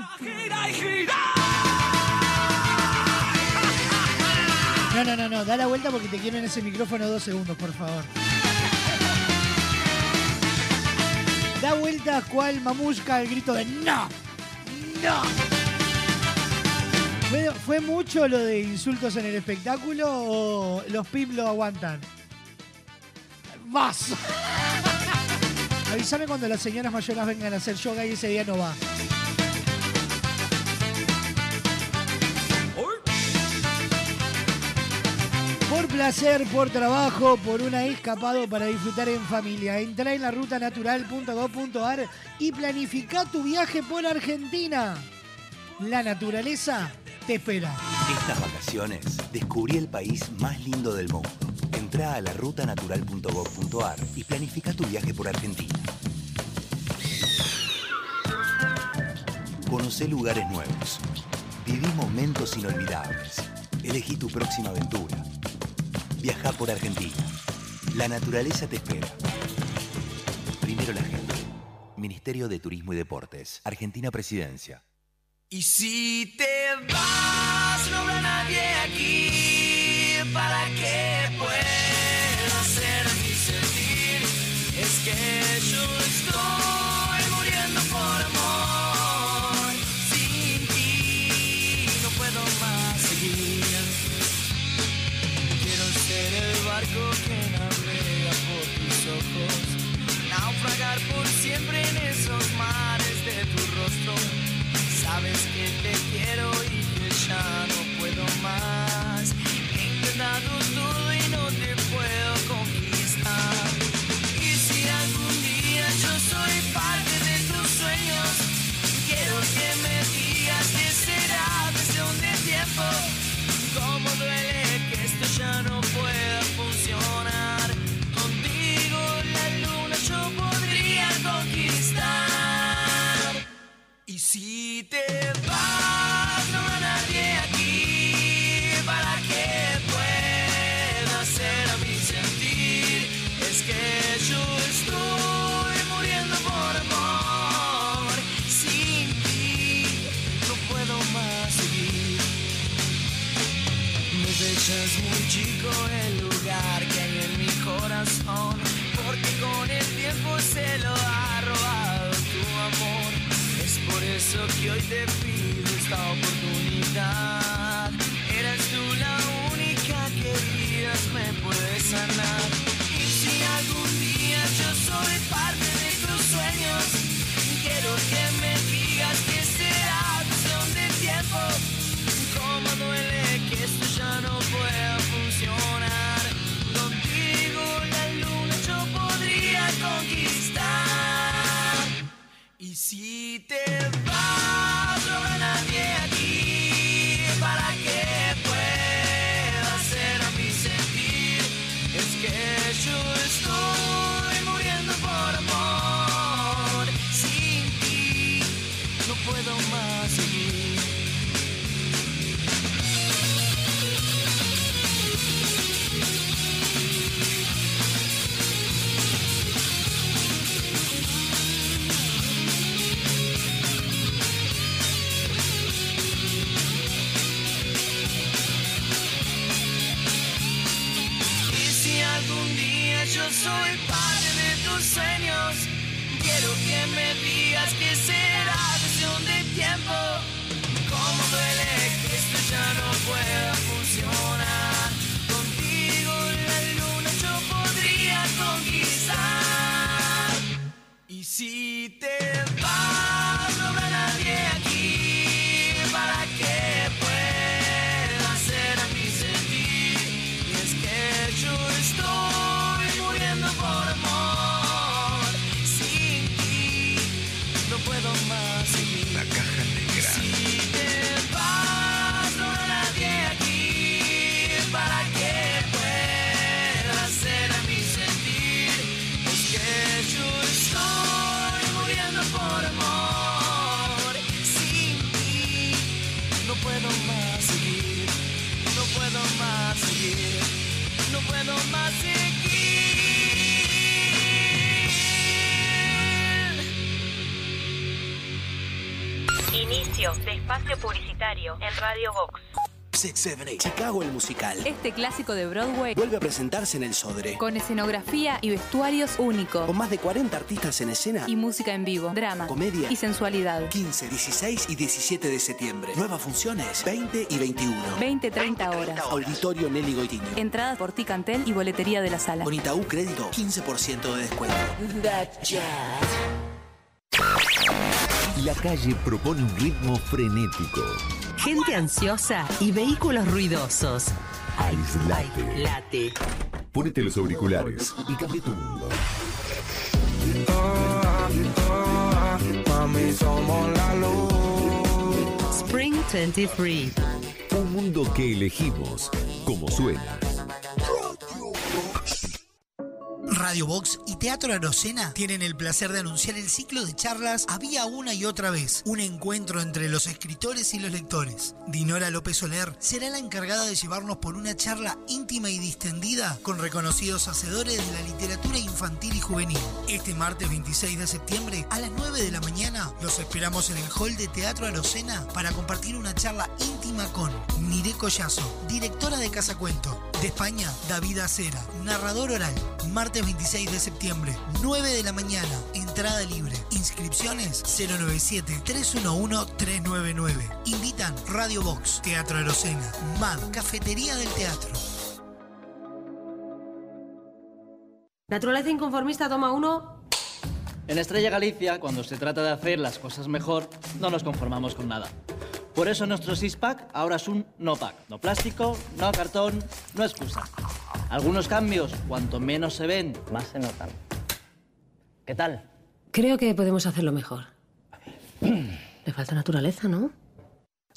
No, no, no, no, da la vuelta porque te quiero en ese micrófono dos segundos, por favor. Da vuelta cual mamushka al grito de ¡No! ¡No! ¿Fue, mucho lo de insultos en el espectáculo o los pip lo aguantan? ¡Más! (laughs) Avísame cuando las señoras mayores vengan a hacer yoga y ese día no va. Placer, por trabajo, por una escapado para disfrutar en familia. Entra en la rutanatural.gov.ar y planifica tu viaje por Argentina. La naturaleza te espera. Estas vacaciones descubrí el país más lindo del mundo. Entra a la rutanatural.gov.ar y planifica tu viaje por Argentina. Conoce lugares nuevos. Viví momentos inolvidables. Elegí tu próxima aventura. Viaja por Argentina. La naturaleza te espera. Primero la gente. Ministerio de Turismo y Deportes. Argentina Presidencia. Y si te vas, no habrá nadie aquí para que pueda hacerme sentir. Es que yo estoy Dejas muy chico el lugar que hay en mi corazón. Porque con el tiempo se lo ha robado tu amor. Es por eso que hoy te pido esta oportunidad. Eres tú la única que vidas me puede sanar. Si te espacio publicitario en Radio Vox. Chicago el musical. Este clásico de Broadway Vuelve a presentarse en el Sodre. con escenografía y vestuarios únicos. Con más de 40 artistas en escena. Y música en vivo, drama, Comedia. y sensualidad. 15, 16 y 17 de septiembre. Nuevas funciones, 20 y 21. 20-30 horas. Auditorio Nelly Goitiño. Entradas por Ticantel y boletería de la sala. Con Itaú Crédito, 15% de descuento. La calle propone un ritmo frenético. Gente ansiosa y vehículos ruidosos. Aislate. Late. Ponete los auriculares y cambia tu mundo. Mami, somos la luz. Spring 23. Un mundo que elegimos como suena. Radio Box y Teatro Arocena tienen el placer de anunciar el ciclo de charlas Había una y otra vez, un encuentro entre los escritores y los lectores. Dinora López Soler será la encargada de llevarnos por una charla íntima y distendida con reconocidos hacedores de la literatura infantil y juvenil. Este martes 26 de septiembre a las 9 de la mañana los esperamos en el hall de Teatro Arocena para compartir una charla íntima con Nire Collazo, directora de Casa Cuento. De España, David Acera, narrador oral. Martes 26 de septiembre, 9 de la mañana, entrada libre. Inscripciones 097-311-399. Invitan Radio Box, Teatro Arocena, MAD, Cafetería del Teatro. Naturaleza inconformista, toma uno. En Estrella Galicia, cuando se trata de hacer las cosas mejor, no nos conformamos con nada. Por eso nuestro six-pack ahora es un no-pack. No plástico, no cartón, no excusa. Algunos cambios, cuanto menos se ven, más se notan. ¿Qué tal? Creo que podemos hacerlo mejor. (clears throat) Le falta naturaleza, ¿no?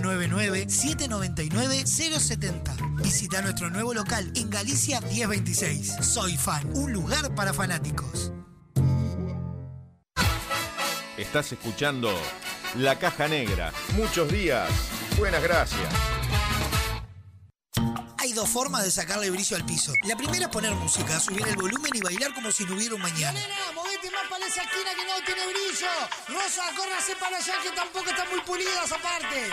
099-799-070. Visita nuestro nuevo local en Galicia 1026. Soy Fan, un lugar para fanáticos. Estás escuchando La Caja Negra. Muchos días. Buenas gracias. Dos formas de sacarle brillo al piso. La primera es poner música, subir el volumen y bailar como si no hubiera un mañana. Nena, movete más para esa esquina que no tiene brillo. Rosa, córrase para allá que tampoco está muy pulida esa parte.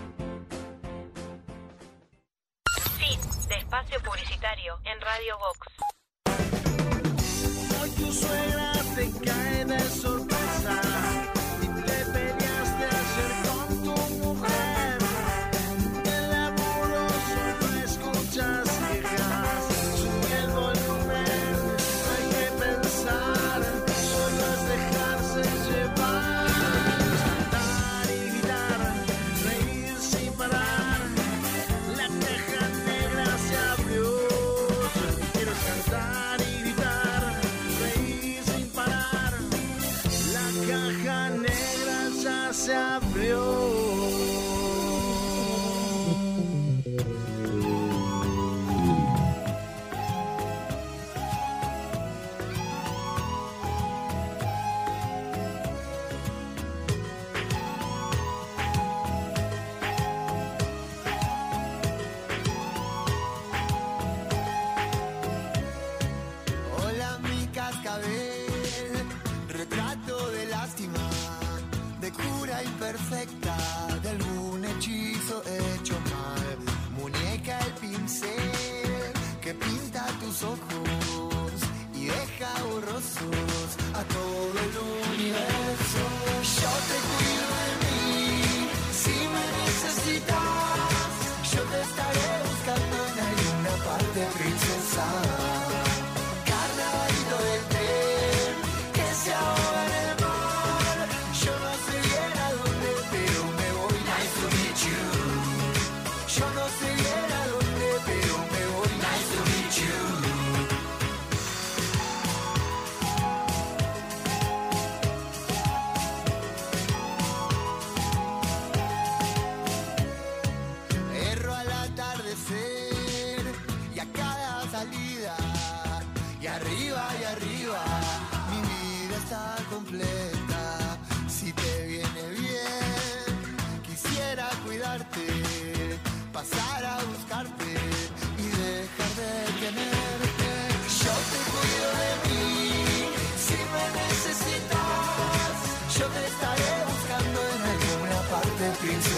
De espacio publicitario en Radio Vox. Hoy tu suegra te cae de sorpresa princesa.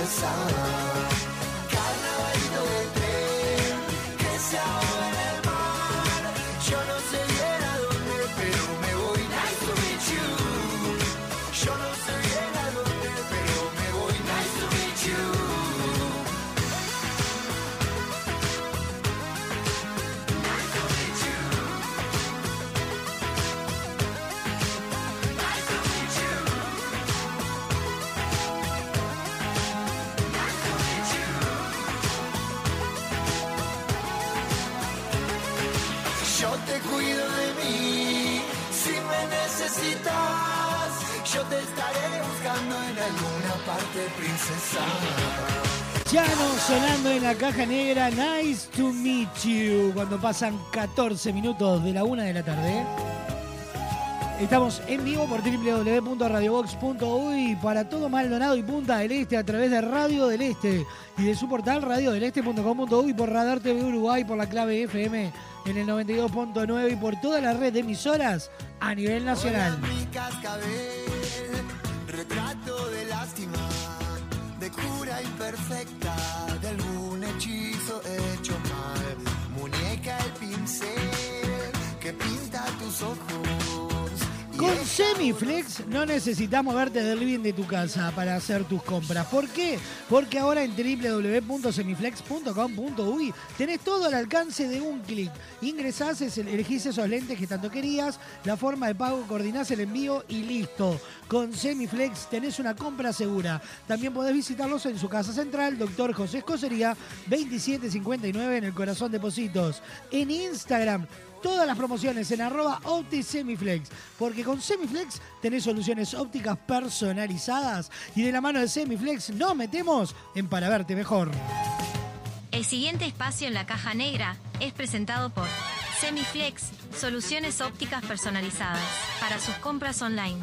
Princesa. Carnavalito parte, princesa. Chano sonando en la caja negra, nice to meet you, cuando pasan 14 minutos de la una de la tarde. Estamos en vivo por www.radiobox.uy para todo Maldonado y Punta del Este a través de Radio del Este y de su portal radiodeleste.com.uy por Radar TV Uruguay por la clave FM en el 92.9 y por toda la red de emisoras a nivel nacional. Cura imperfecta, de algún hechizo hecho mal. Muñeca el pincel Con Semiflex no necesitas moverte del living de tu casa para hacer tus compras. ¿Por qué? Porque ahora en www.semiflex.com.uy tenés todo al alcance de un clic. Ingresás, es- elegís esos lentes que tanto querías, la forma de pago, coordinás el envío y listo. Con Semiflex tenés una compra segura. También podés visitarlos en su casa central, Doctor José Escocería, 2759 en el corazón de Positos. En Instagram todas las promociones en arroba OptiSemiflex, porque con Semiflex tenés soluciones ópticas personalizadas y de la mano de Semiflex nos metemos en para verte mejor. El siguiente espacio en la caja negra es presentado por Semiflex, soluciones ópticas personalizadas para sus compras online.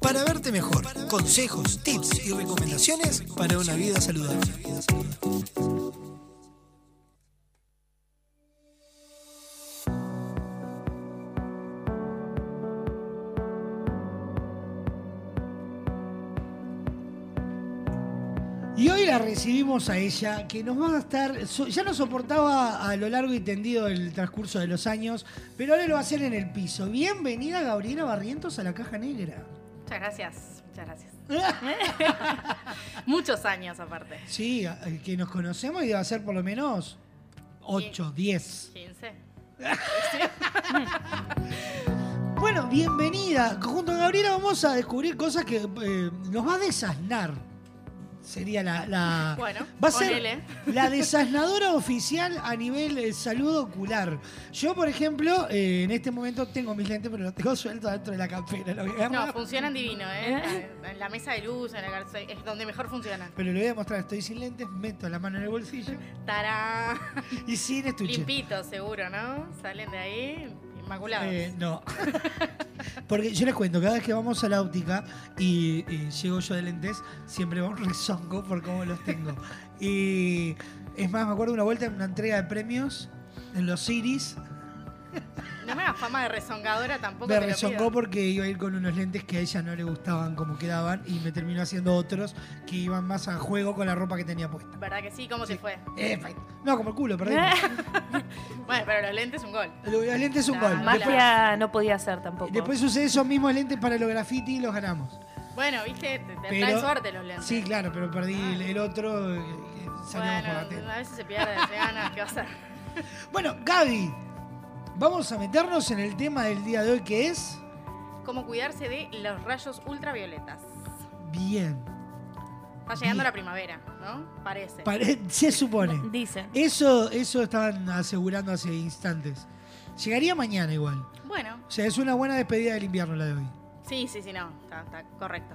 Para verte mejor, consejos, tips y recomendaciones para una vida saludable. Y hoy la recibimos a ella, que nos va a estar. ya nos soportaba a lo largo y tendido el transcurso de los años, pero ahora lo va a hacer en el piso. Bienvenida, Gabriela Barrientos, a la Caja Negra. Muchas gracias, muchas gracias. (laughs) Muchos años aparte. Sí, a- que nos conocemos y debe ser por lo menos 8, 10. 15. Bueno, bienvenida. Junto a Gabriela vamos a descubrir cosas que eh, nos va a desasnar. Sería la. la- Bueno, va a ser ponele. la desasnadora oficial a nivel eh, salud ocular. Yo, por ejemplo, eh, en este momento tengo mis lentes, pero los tengo sueltos dentro de la campera. lo voy a No, funcionan divino, ¿eh? En la mesa de luz, en la calza- es donde mejor funcionan. Pero le voy a mostrar, estoy sin lentes, meto la mano en el bolsillo Tará. y sin estuche. Limpitos, seguro, ¿no? Salen de ahí Eh, no. (laughs) Porque yo les cuento, cada vez que vamos a la óptica y, llego yo de lentes, siempre va un rezongo por cómo los tengo. Y es más, me acuerdo una vuelta en una entrega de premios en los Ciris. No me hagas fama de rezongadora tampoco. Me te lo rezongó pido. porque iba a ir con unos lentes que a ella no le gustaban como quedaban y me terminó haciendo otros que iban más a juego con la ropa que tenía puesta. ¿Verdad que sí? ¿Cómo te fue? Eh, no, como el culo, perdí. (laughs) bueno, pero los lentes un gol. Los lentes es un gol. Magia no podía ser tampoco. Después usé esos mismos lentes para los graffiti y los ganamos. Bueno, viste, te, te Pero- traen suerte los lentes. Sí, claro, pero perdí el, el otro. eh, Salimos por la tele. Bueno, a veces se pierde, se gana, ¿qué va a hacer? (laughs) Bueno, Gaby, vamos a meternos en el tema del día de hoy que es. Cómo cuidarse de los rayos ultravioletas. Bien. Está llegando la primavera, ¿no? Parece. Pare- (laughs) se supone. (laughs) Dicen. Eso, eso estaban asegurando hace instantes. Llegaría mañana igual. Bueno, O sea, es una buena despedida del invierno la de hoy. sí, sí, sí, no. Está, está correcto.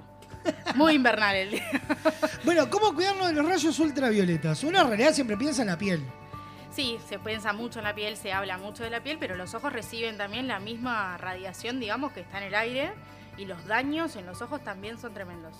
Muy invernal el día. (laughs) Bueno, ¿cómo cuidarnos de los rayos ultravioletas? Uno en realidad siempre piensa en la piel. Sí, se piensa mucho en la piel, se habla mucho de la piel, pero los ojos reciben también la misma radiación, digamos, que está en el aire. Y los daños en los ojos también son tremendos.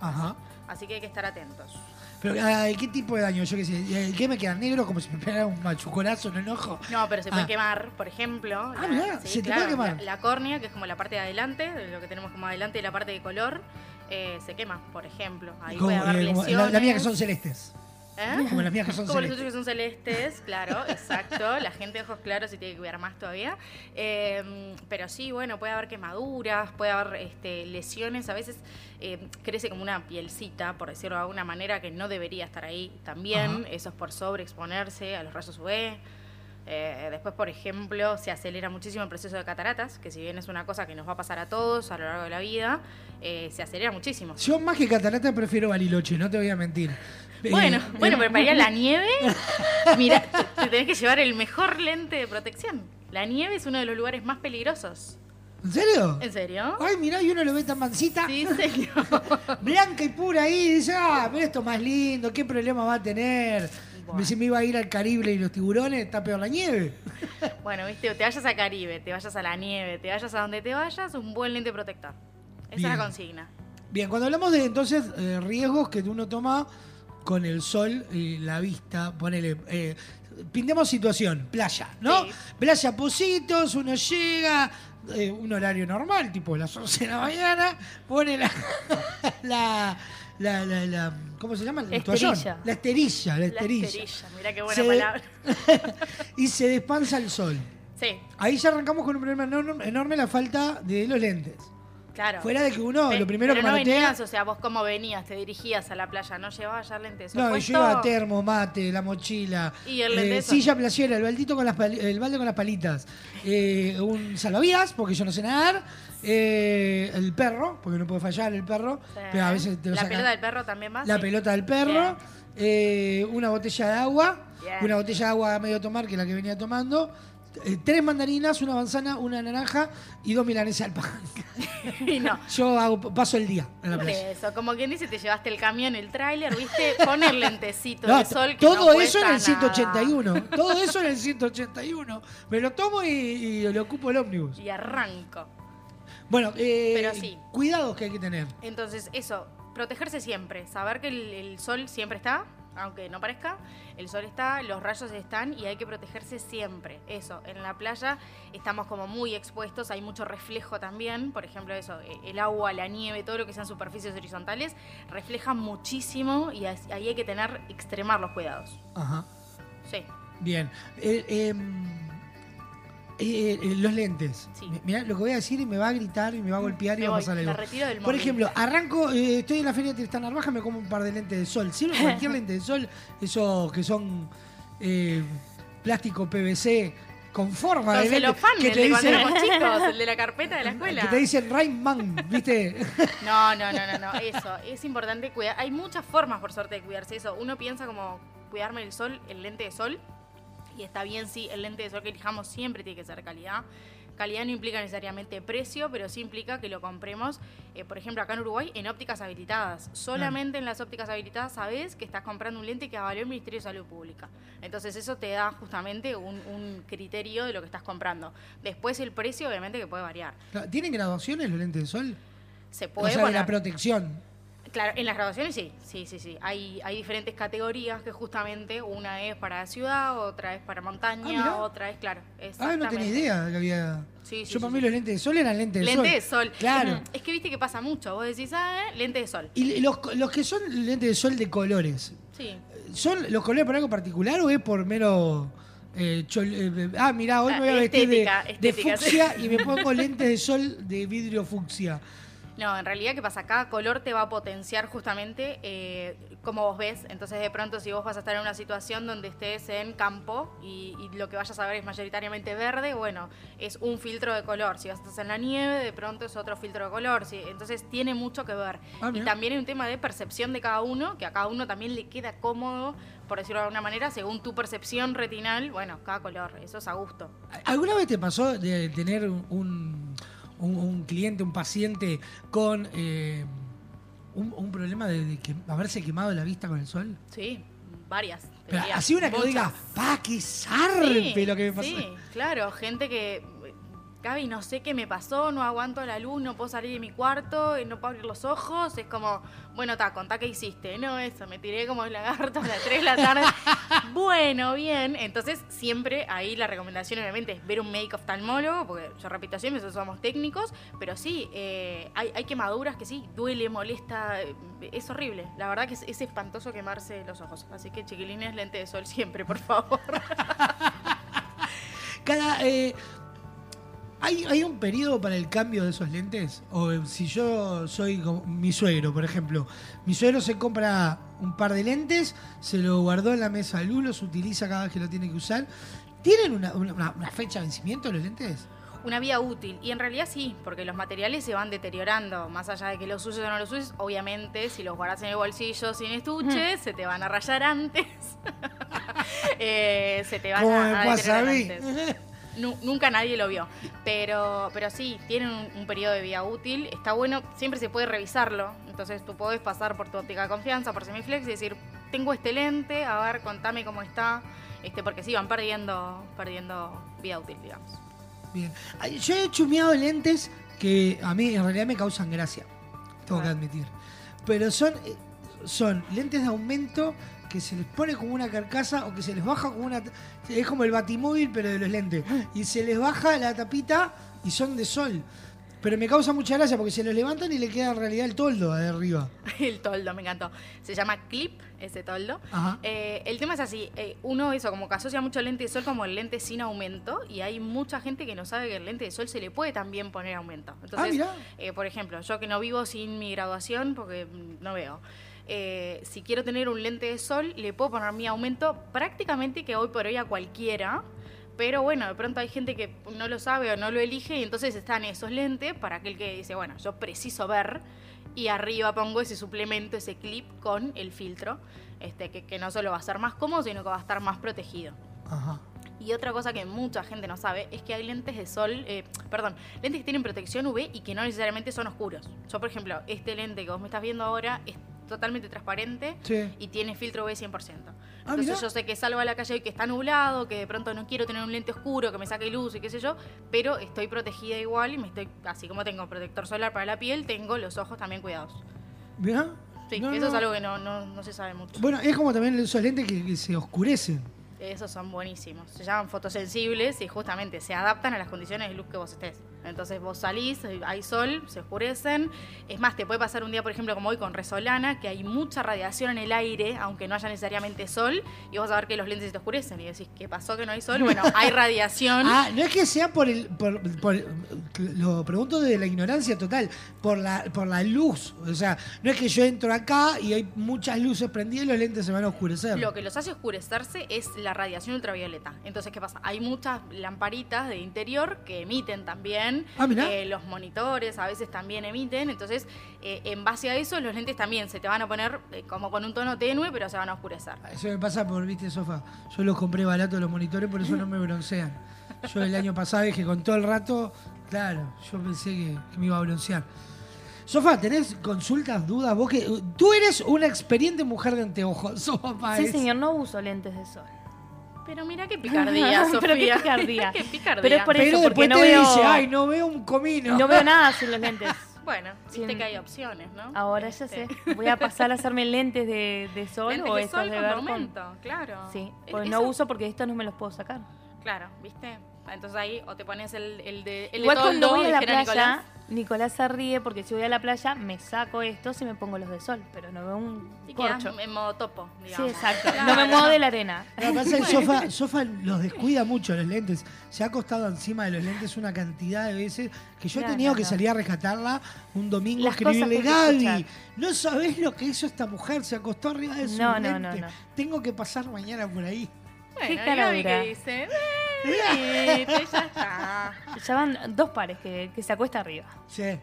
Ajá. Así que hay que estar atentos. Pero, ¿qué tipo de daño? Yo qué sé. eh, ¿Qué me queda negro como si me pegara un machuconazo en el ojo? No, pero se puede Ah. quemar, por ejemplo. Ah, mirá, se te puede quemar. La, la córnea, que es como la parte de adelante, de lo que tenemos como adelante y la parte de color, eh, se quema, por ejemplo. Ahí Como, puede haber eh, lesiones. la, la mía que son celestes. ¿Eh? Como las mías que son Como los otros que son celestes, claro, (laughs) exacto. La gente de ojos claros se tiene que cuidar más todavía. Eh, pero sí, bueno, puede haber quemaduras, puede haber este, lesiones. A veces eh, crece como una pielcita, por decirlo de alguna manera, que no debería estar ahí también. Ajá. Eso es por sobreexponerse a los rayos UV. Eh, después, por ejemplo, se acelera muchísimo el proceso de cataratas, que si bien es una cosa que nos va a pasar a todos a lo largo de la vida, eh, se acelera muchísimo. Yo más que catarata prefiero bariloche, no te voy a mentir. Bueno, bueno, pero para ir a la nieve, (laughs) mira, te, te tenés que llevar el mejor lente de protección. La nieve es uno de los lugares más peligrosos. ¿En serio? ¿En serio? Ay, mirá, y uno lo ve tan mansita. Sí, señor. (laughs) Blanca y pura ahí. y Dice, ah, mira esto más lindo, ¿qué problema va a tener? Si me iba a ir al Caribe y los tiburones, está peor la nieve. (laughs) Bueno, viste, te vayas a Caribe, te vayas a la nieve, te vayas a donde te vayas, un buen lente protector. Esa es la consigna. Bien, cuando hablamos de entonces eh, riesgos que uno toma con el sol y la vista, ponele, eh, pintemos situación, playa, ¿no? Playa Positos, uno llega, eh, un horario normal, tipo las 11 de la mañana, pone la, (laughs) la, la, la- la- ¿cómo se llama? Esterilla. La esterilla, la La esterilla. esterilla, mirá qué buena Se- palabra. (laughs) y se despansa el sol. Sí, Ahí ya arrancamos con un problema enorme, enorme la falta de los lentes. Claro. Fuera de que uno, Pe- lo primero pero que no manotea- venías, o sea, vos cómo venías, te dirigías a la playa, no llevabas ya lentes. No, yo iba termo, mate, la mochila, Y el sol. silla playera, el baldito con las el balde con las palitas, eh, un salvavidas, porque yo no sé nadar, eh, el perro, porque no puede fallar el perro, Sí. pero a veces te lo La sacan- pelota del perro también va. La sí. pelota del perro, eh, una botella de agua, Bien. una botella de agua a medio tomar, que es la que venía tomando, eh, tres mandarinas, una manzana, una naranja y dos milanesas al pan. (laughs) Y no. Yo hago, paso el día en la playa. eso, como quien dice, te llevaste el camión, el tráiler, viste, poner lentecito No, de sol que todo no eso en el cuesta nada. 181. (laughs) Todo eso en el 181. Me lo tomo y, y le ocupo el ómnibus. Y arranco. Bueno, eh, Pero sí. cuidados que hay que tener. Entonces, eso, protegerse siempre, saber que el, el sol siempre está, aunque no parezca, el sol está, los rayos están y hay que protegerse siempre. Eso, en la playa estamos como muy expuestos, hay mucho reflejo también, por ejemplo, eso, eh, el agua, la nieve, todo lo que sean superficies horizontales, refleja muchísimo y ahí hay que tener, extremar los cuidados. Ajá. Sí. Bien. Eh, em, eh, eh, los lentes. Mirá lo que voy a decir y me va a gritar y me va a golpear y va a pasar algo. Por ejemplo, arranco, eh, estoy en la feria de Tristán Narvaja, me como un par de lentes de sol. Sirve (laughs) cualquier lente de sol, esos que son eh, plástico PVC con forma de lente. que el te de cuando dicen- éramos (laughs) chicos, el de la carpeta de la escuela. Que te dicen Rain Man, ¿viste? (laughs) No, no, no, no, no, eso, es importante cuidar. Hay muchas formas, por suerte, de cuidarse eso. Uno piensa como cuidarme el sol, el lente de sol, y está bien, sí, el lente de sol que elijamos siempre tiene que ser calidad. Calidad no implica necesariamente precio, pero sí implica que lo compremos, eh, por ejemplo, acá en Uruguay, en ópticas habilitadas. Solamente en las ópticas habilitadas sabes que estás comprando un lente que avalió el Ministerio de Salud Pública. Entonces eso te da justamente un, un criterio de lo que estás comprando. Después el precio, obviamente, que puede variar. ¿Tienen graduaciones los lentes de sol? Se O puede sea, de la protección. Claro, en las graduaciones sí, sí, sí, sí. Hay, hay diferentes categorías que justamente una es para ciudad, otra es para Ah, montaña, mirá. otra es, claro, Ah, no tenía idea que había. Sí, sí, Yo para mí los lentes de sol eran lentes de Lente sol. de sol. Claro. Es que viste que pasa mucho. Vos decís, ah, eh, lente de sol. Y los, los que son lentes de sol de colores, Sí. ¿son los colores por algo particular o es por mero. eh, chol- eh, ah, mirá, hoy me voy a Ah, vestir de, estética, de estética, sí. fucsia y me pongo lentes de sol de vidrio fucsia. No, en realidad, ¿qué pasa? Cada color te va a potenciar justamente eh, cómo vos ves. Entonces, de pronto, si vos vas a estar en una situación donde estés en campo y, y lo que vayas a ver es mayoritariamente verde, bueno, es un filtro de color. Si vas a estar en la nieve, de pronto es otro filtro de color. Sí, entonces, tiene mucho que ver. Ah, y también hay un tema de percepción de cada uno, que a cada uno también le queda cómodo, por decirlo de alguna manera, según tu percepción retinal, bueno, cada color. Eso es a gusto. ¿Alguna vez te pasó de tener un, un, un cliente, un paciente con eh, un, un problema de, de que haberse quemado la vista con el sol? Sí, varias. Pero así una que digas, pa, qué zarpe lo que me pasó. Sí, claro, gente que. Gaby, no sé qué me pasó, no aguanto la luz, no puedo salir de mi cuarto, eh, no puedo abrir los ojos. Es como, bueno, ta, contá qué hiciste. No, eso, me tiré como el lagarto a las 3 de la tarde. (laughs) bueno, bien. Entonces, siempre ahí la recomendación, obviamente, es ver un médico oftalmólogo, porque yo repito siempre, nosotros somos técnicos, pero sí, eh, hay, hay quemaduras que sí, duele, molesta, eh, es horrible. La verdad que es, es espantoso quemarse los ojos. Así que, chiquilines, lente de sol siempre, por favor. (laughs) Cada, eh, ¿hay, ¿Hay un periodo para el cambio de esos lentes? O eh, si yo soy como mi suegro, por ejemplo, mi suegro se compra un par de lentes, se lo guardó en la mesa de luz, los utiliza cada vez que lo tiene que usar. ¿Tienen una, una- una fecha de vencimiento los lentes? Una vía útil. Y en realidad sí, porque los materiales se van deteriorando. Más allá de que los uses o no los uses, obviamente, si los guardas en el bolsillo sin estuche, se te van a rayar antes. (laughs) Eh, se te van ¿Cómo a, me a pasa a deteriorar mí? antes. (laughs) Nu- nunca nadie lo vio. Pero, pero sí, tienen un, un periodo de vida útil. Está bueno, siempre se puede revisarlo. Entonces tú podés pasar por tu óptica de confianza, por Semiflex y decir, tengo este lente, a ver, contame cómo está. Este, porque sí, van perdiendo, perdiendo vida útil, digamos. Bien. Yo he chumeado lentes que a mí en realidad me causan gracia, tengo que admitir. Pero son, eh, son lentes de aumento que se les pone como una carcasa o que se les baja como una... Es como el batimóvil pero de los lentes. Y se les baja la tapita y son de sol. Pero me causa mucha gracia porque se los levantan y le queda en realidad el toldo de arriba. (laughs) El toldo, me encantó. Se llama clip, ese toldo. Eh, el tema es así, eh, uno eso, como que asocia mucho el lente de sol como el lente sin aumento, y hay mucha gente que no sabe que el lente de sol se le puede también poner aumento. Entonces, mirá. eh, por ejemplo, yo que no vivo sin mi graduación porque no veo. Eh, si quiero tener un lente de sol, le puedo poner mi aumento prácticamente que hoy por hoy a cualquiera. Pero bueno, de pronto hay gente que no lo sabe o no lo elige y entonces están esos lentes para aquel que dice, bueno, yo preciso ver y arriba pongo ese suplemento, ese clip con el filtro, este, que, que no solo va a ser más cómodo, sino que va a estar más protegido. Ajá. Y otra cosa que mucha gente no sabe es que hay lentes de sol, eh, perdón, lentes que tienen protección UV y que no necesariamente son oscuros. Yo, por ejemplo, este lente que vos me estás viendo ahora es totalmente transparente Sí. y tiene filtro UV 100%. Ah, Entonces mirá. yo sé que salgo a la calle y que está nublado, que de pronto no quiero tener un lente oscuro, que me saque luz y qué sé yo, pero estoy protegida igual y me estoy, así como tengo protector solar para la piel, tengo los ojos también cuidados. ¿Mirá? Sí, No, eso no. es algo que no, no, no se sabe mucho. Bueno, es como también esos lentes que, que se oscurecen. Esos son buenísimos. Se llaman fotosensibles y justamente se adaptan a las condiciones de luz que vos estés. Entonces vos salís, hay sol, se oscurecen. Es más, te puede pasar un día, por ejemplo, como hoy con Resolana, que hay mucha radiación en el aire, aunque no haya necesariamente sol, y vas a ver que los lentes se te oscurecen. Y decís, ¿qué pasó que no hay sol? Bueno, hay (laughs) radiación. Ah, no es que sea por el. Por, por- lo pregunto de la ignorancia total. Por la, por la luz. O sea, no es que yo entro acá y hay muchas luces prendidas y los lentes se van a oscurecer. Lo que los hace oscurecerse es la radiación ultravioleta. Entonces, ¿qué pasa? Hay muchas lamparitas de interior que emiten también. Ah, mirá. Eh, los monitores a veces también emiten. Entonces, eh, en base a eso, los lentes también se te van a poner eh, como con un tono tenue, pero se van a oscurecer. Eso me pasa por, viste, sofá. Yo los compré baratos los monitores, por eso no me broncean. (laughs) Yo el año pasado dije con todo el rato, claro, yo pensé que, que me iba a broncear. Sofá, ¿tenés consultas, dudas? Vos que tú eres una experiente mujer de anteojos, (laughs) Sofá. Sí, es- señor, no uso lentes de sol. Pero mira qué (laughs) picardía, Sofía. Pero qué (laughs) picardía. qué picardía. Pero es por Pero eso, después porque no te veo... dice, ay, no veo un comino. No veo (laughs) nada sin los lentes. Bueno, viste que hay opciones, ¿no? Ahora ya Este, sé. ¿Voy a pasar a hacerme lentes de, de sol Lentes o de de con ver con- aumento, claro. Sí, eso- no uso porque estos no me los puedo sacar. Claro, ¿viste? Entonces ahí o te pones el, el de el de Igual cuando toldo, voy a la playa, Nicolás. Nicolás. se ríe porque si voy a la playa me saco estos y me pongo los de sol, pero no veo un Y corcho. en modo topo, Sí, digamos. exacto. Claro. No me muevo de la arena. Lo que pasa es que (laughs) Sofa, Sofa los descuida mucho los lentes. Se ha acostado encima de los lentes una cantidad de veces que yo he No, tenido no, que no. salir a rescatarla un domingo Las cosas escribirle que Gaby. escuchar". No sabés lo que hizo esta mujer, se acostó arriba de su No, no, lente. no, no. Tengo que pasar mañana por ahí. Bueno, Qué cara Gaby dura. que dice, (laughs) "Venite, ya está. Ya van dos pares que, que se acuesta arriba. Sí,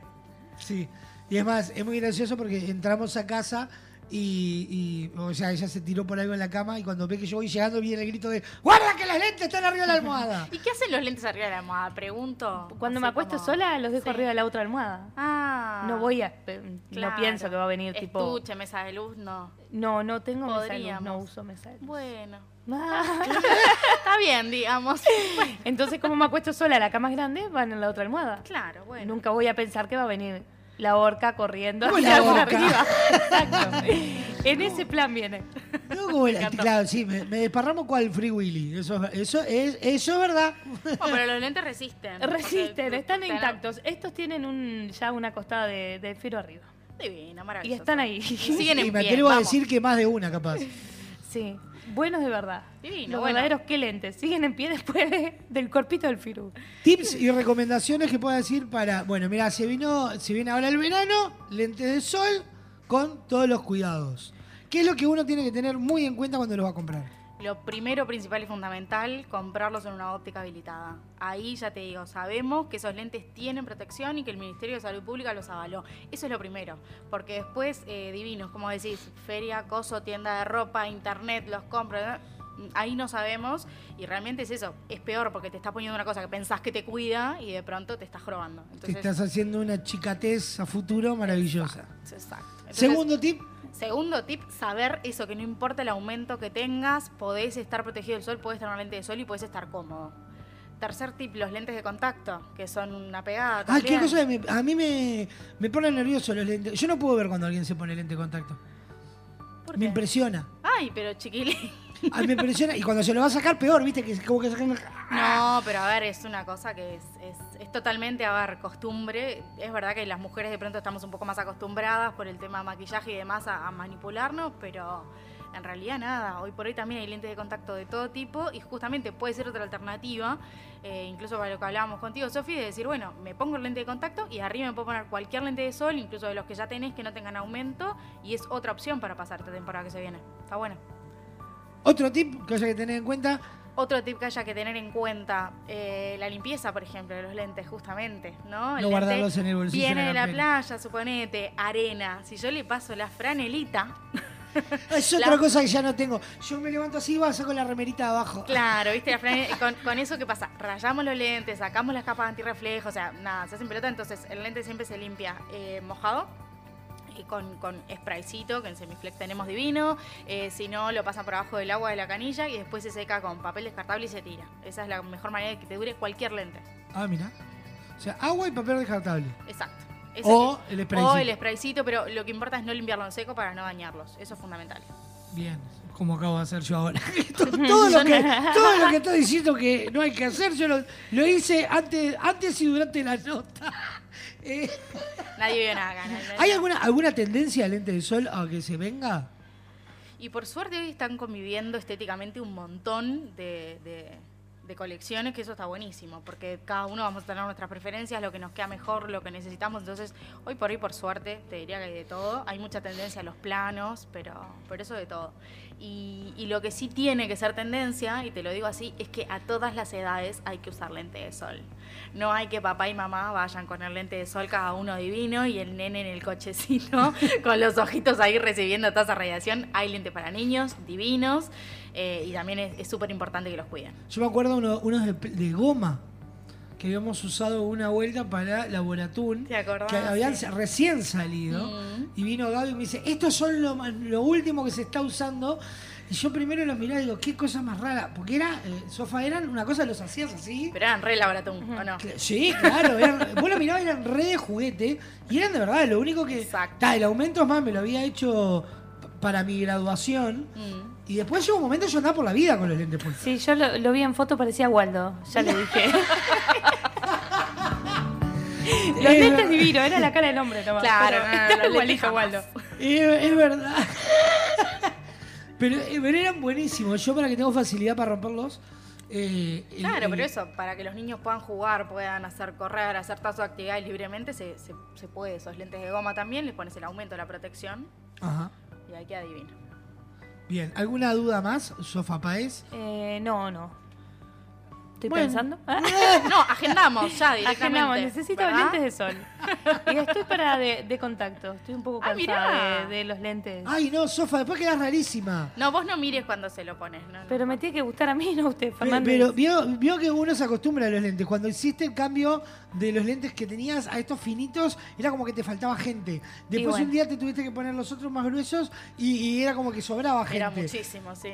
sí. Y es más, es muy gracioso porque entramos a casa y, y, o sea, ella se tiró por algo en la cama y cuando ve que yo voy llegando viene el grito de ¡Guarda que las lentes están arriba de la almohada! (laughs) ¿Y qué hacen los lentes arriba de la almohada? Pregunto. Cuando Así me acuesto como- sola, los dejo Sí. arriba de la otra almohada. Ah. No voy a. eh, Claro. No pienso que va a venir tipo. Estuche, mesa de luz, no. No, no tengo mesa de luz, Podríamos. no uso mesa de luz. Bueno. (laughs) Está bien, digamos. (laughs) Entonces, como me acuesto sola, la cama es grande, van en la otra almohada. Claro, bueno. Nunca voy a pensar que va a venir la orca corriendo ¿Cómo (laughs) hacia la orca? arriba. Exacto. En ese plan viene. No, como la- claro, sí, me, me desparramo cual Free Willy. Eso, es- eso, es, eso es verdad. No, pero los lentes resisten. Resisten, porque están intactos. Estos tienen un, ya una costada de, de filo arriba. Divino, Y maravilloso. están ahí. Y siguen en y me pie, atrevo a vamos. decir que más de una, capaz. Sí, buenos de verdad. Divino, Los bueno. verdaderos que lentes. Siguen en pie después de- del corpito del Firu. Tips y recomendaciones que pueda decir para. Bueno, mira, se vino, se viene ahora el verano, lentes de sol con todos los cuidados. ¿Qué es lo que uno tiene que tener muy en cuenta cuando los va a comprar? Lo primero, principal y fundamental, comprarlos en una óptica habilitada. Ahí ya te digo, sabemos que esos lentes tienen protección y que el Ministerio de Salud Pública los avaló. Eso es lo primero, porque después, eh, divinos, como decís, feria, coso, tienda de ropa, internet, los compro. ¿no? Ahí no sabemos y realmente es eso, es peor porque te está poniendo una cosa que pensás que te cuida y de pronto te estás robando. Te estás haciendo una chicatez a futuro maravillosa. Exacto. Entonces, Segundo tip, Segundo tip, saber eso, que no importa el aumento que tengas, podés estar protegido del sol, podés tener una lente de sol y podés estar cómodo. Tercer tip, los lentes de contacto, que son una pegada Ah, qué cosa me- a mí me, me pone nervioso los lentes. Yo no puedo ver cuando alguien se pone lente de contacto. ¿Por Me qué? impresiona. Ay, pero chiquilín. A mí me impresiona. Y cuando se lo va a sacar, peor, ¿viste? Que es como que. No, pero a ver, es una cosa que es, es, es totalmente, a ver, costumbre. Es verdad que las mujeres de pronto estamos un poco más acostumbradas por el tema maquillaje y demás a, a manipularnos, pero en realidad nada. Hoy por hoy también hay lentes de contacto de todo tipo y justamente puede ser otra alternativa, eh, incluso para lo que hablábamos contigo, Sofi, de decir, bueno, me pongo el lente de contacto y arriba me puedo poner cualquier lente de sol, incluso de los que ya tenés que no tengan aumento, y es otra opción para pasar esta temporada que se viene. Está bueno. Otro tip que haya que tener en cuenta. Otro tip que haya que tener en cuenta, eh, la limpieza, por ejemplo, de los lentes, justamente, ¿no? El No guardarlos en el bolsillo Viene de la playa, suponete, arena. Si yo le paso la franelita, (laughs) Es La- otra cosa que ya no tengo. Yo me levanto así y va, saco la remerita de abajo. claro, ¿viste? (laughs) Con, con eso, ¿qué pasa? Rayamos los lentes, sacamos las capas antirreflejo, o sea, nada, se hacen pelota, entonces el lente siempre se limpia eh, mojado. Con, con spraycito, que en Semiflex tenemos divino. eh, si no, lo pasan por abajo del agua de la canilla y después se seca con papel descartable y se tira. Esa es la mejor manera de que te dure cualquier lente. Ah, mira. O sea, agua y papel descartable. Exacto. Ese O el spraycito. O el spraycito, pero lo que importa es no limpiarlo en seco para no dañarlos. Eso es fundamental. Bien, como acabo de hacer yo ahora. (laughs) todo, todo lo que, todo lo que estoy diciendo que no hay que hacer, yo lo, lo hice antes, antes y durante la nota. Eh, Nadie vio nada acá. ¿Hay alguna, alguna tendencia de lente de sol a que se venga? Y por suerte hoy están conviviendo estéticamente un montón de, de- de colecciones, que eso está buenísimo, porque cada uno vamos a tener nuestras preferencias, lo que nos queda mejor, lo que necesitamos. Entonces, hoy por hoy, por suerte, te diría que hay de todo. Hay mucha tendencia a los planos, pero por eso de todo. Y, y lo que sí tiene que ser tendencia, y te lo digo así, es que a todas las edades hay que usar lente de sol. No hay que papá y mamá vayan con el lente de sol cada uno divino y el nene en el cochecito (laughs) con los ojitos ahí recibiendo toda esa radiación. Hay lente para niños divinos eh, y también es súper importante que los cuiden. Yo me acuerdo uno- unos de, de goma que habíamos usado una vuelta para Laboratún, ¿Te acordás? que habían Sí. recién salido, Mm. y vino Gaby y me dice, estos son lo, lo último que se está usando. Y yo primero los miraba y digo, qué cosa más rara, porque era, eh, sofá eran una cosa, los hacías así. Pero eran re laboratún, ¿o no? Sí, claro, eran- vos lo mirabas, eran re de juguete, y eran de verdad, lo único que... Ta, el aumento es más, me lo había hecho pa- para mi graduación. Mm. Y después llegó un momento yo andaba por la vida con los lentes puestos. Sí, yo lo, lo vi en foto, parecía Waldo. Ya le dije. (laughs) Los lentes divinos, era la cara del hombre nomás. Claro, no, (laughs) Waldo. Es, es verdad. Pero, eh, pero eran buenísimos. Yo para que tengo facilidad para romperlos. eh, Claro, el- pero eso, para que los niños puedan jugar, puedan hacer correr, hacer todas sus actividades libremente, se, se, se puede. Esos lentes de goma también, les pones el aumento de la protección Ajá. y ahí queda divino. Bien, ¿alguna duda más, Sofa Paez? Eh, no, no. Estoy Bueno. pensando. Ah. (laughs) No, agendamos ya (laughs) directamente. Agendamos, necesito ¿verdad? lentes de sol. (laughs) Y estoy para de, de contacto. Estoy un poco cansada de, de los lentes. Ay, no, Sofa, después quedas rarísima. No, vos no mires cuando se lo pones. No, no. Pero me tiene que gustar a mí, no a usted, Pe- Fernández. Pero vio, vio que uno se acostumbra a los lentes. Cuando hiciste el cambio de los lentes que tenías a estos finitos, era como que te faltaba gente. Después bueno. un día te tuviste que poner los otros más gruesos y, y era como que sobraba gente. Era muchísimo, sí.